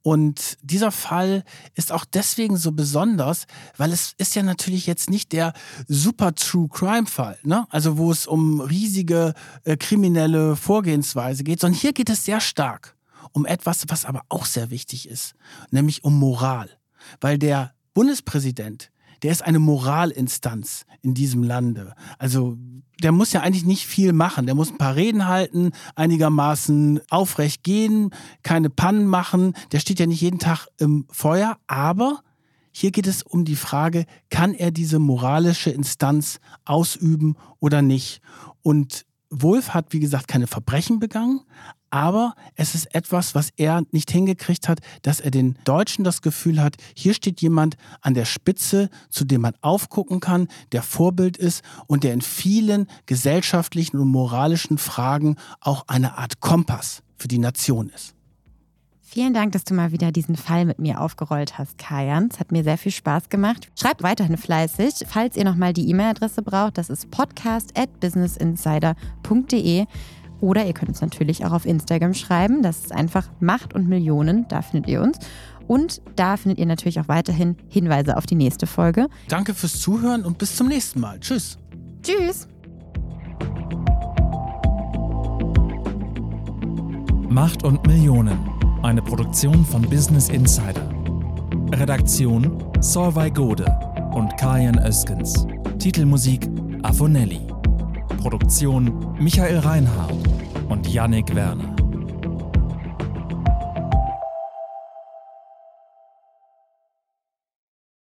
Und dieser Fall ist auch deswegen so besonders, weil es ist ja natürlich jetzt nicht der super True Crime Fall, ne? Also wo es um riesige äh, kriminelle Vorgehensweise geht, sondern hier geht es sehr stark um etwas, was aber auch sehr wichtig ist, nämlich um Moral, weil der Bundespräsident der ist eine Moralinstanz in diesem Lande. Also der muss ja eigentlich nicht viel machen. Der muss ein paar Reden halten, einigermaßen aufrecht gehen, keine Pannen machen. Der steht ja nicht jeden Tag im Feuer. Aber hier geht es um die Frage, kann er diese moralische Instanz ausüben oder nicht? Und Wolf hat, wie gesagt, keine Verbrechen begangen, aber es ist etwas, was er nicht hingekriegt hat, dass er den Deutschen das Gefühl hat, hier steht jemand an der Spitze, zu dem man aufgucken kann, der Vorbild ist und der in vielen gesellschaftlichen und moralischen Fragen auch eine Art Kompass für die Nation ist. Vielen Dank, dass du mal wieder diesen Fall mit mir aufgerollt hast, Kajan. Es hat mir sehr viel Spaß gemacht. Schreibt weiterhin fleißig. Falls ihr nochmal die E-Mail-Adresse braucht, das ist podcast at businessinsider.de. Oder ihr könnt uns natürlich auch auf Instagram schreiben. Das ist einfach Macht und Millionen. Da findet ihr uns. Und da findet ihr natürlich auch weiterhin Hinweise auf die nächste Folge. Danke fürs Zuhören und bis zum nächsten Mal. Tschüss. Tschüss. Macht und Millionen. Eine Produktion von Business Insider. Redaktion Solvay Gode und Kajan Öskens. Titelmusik Afonelli. Produktion Michael Reinhardt und Yannick Werner.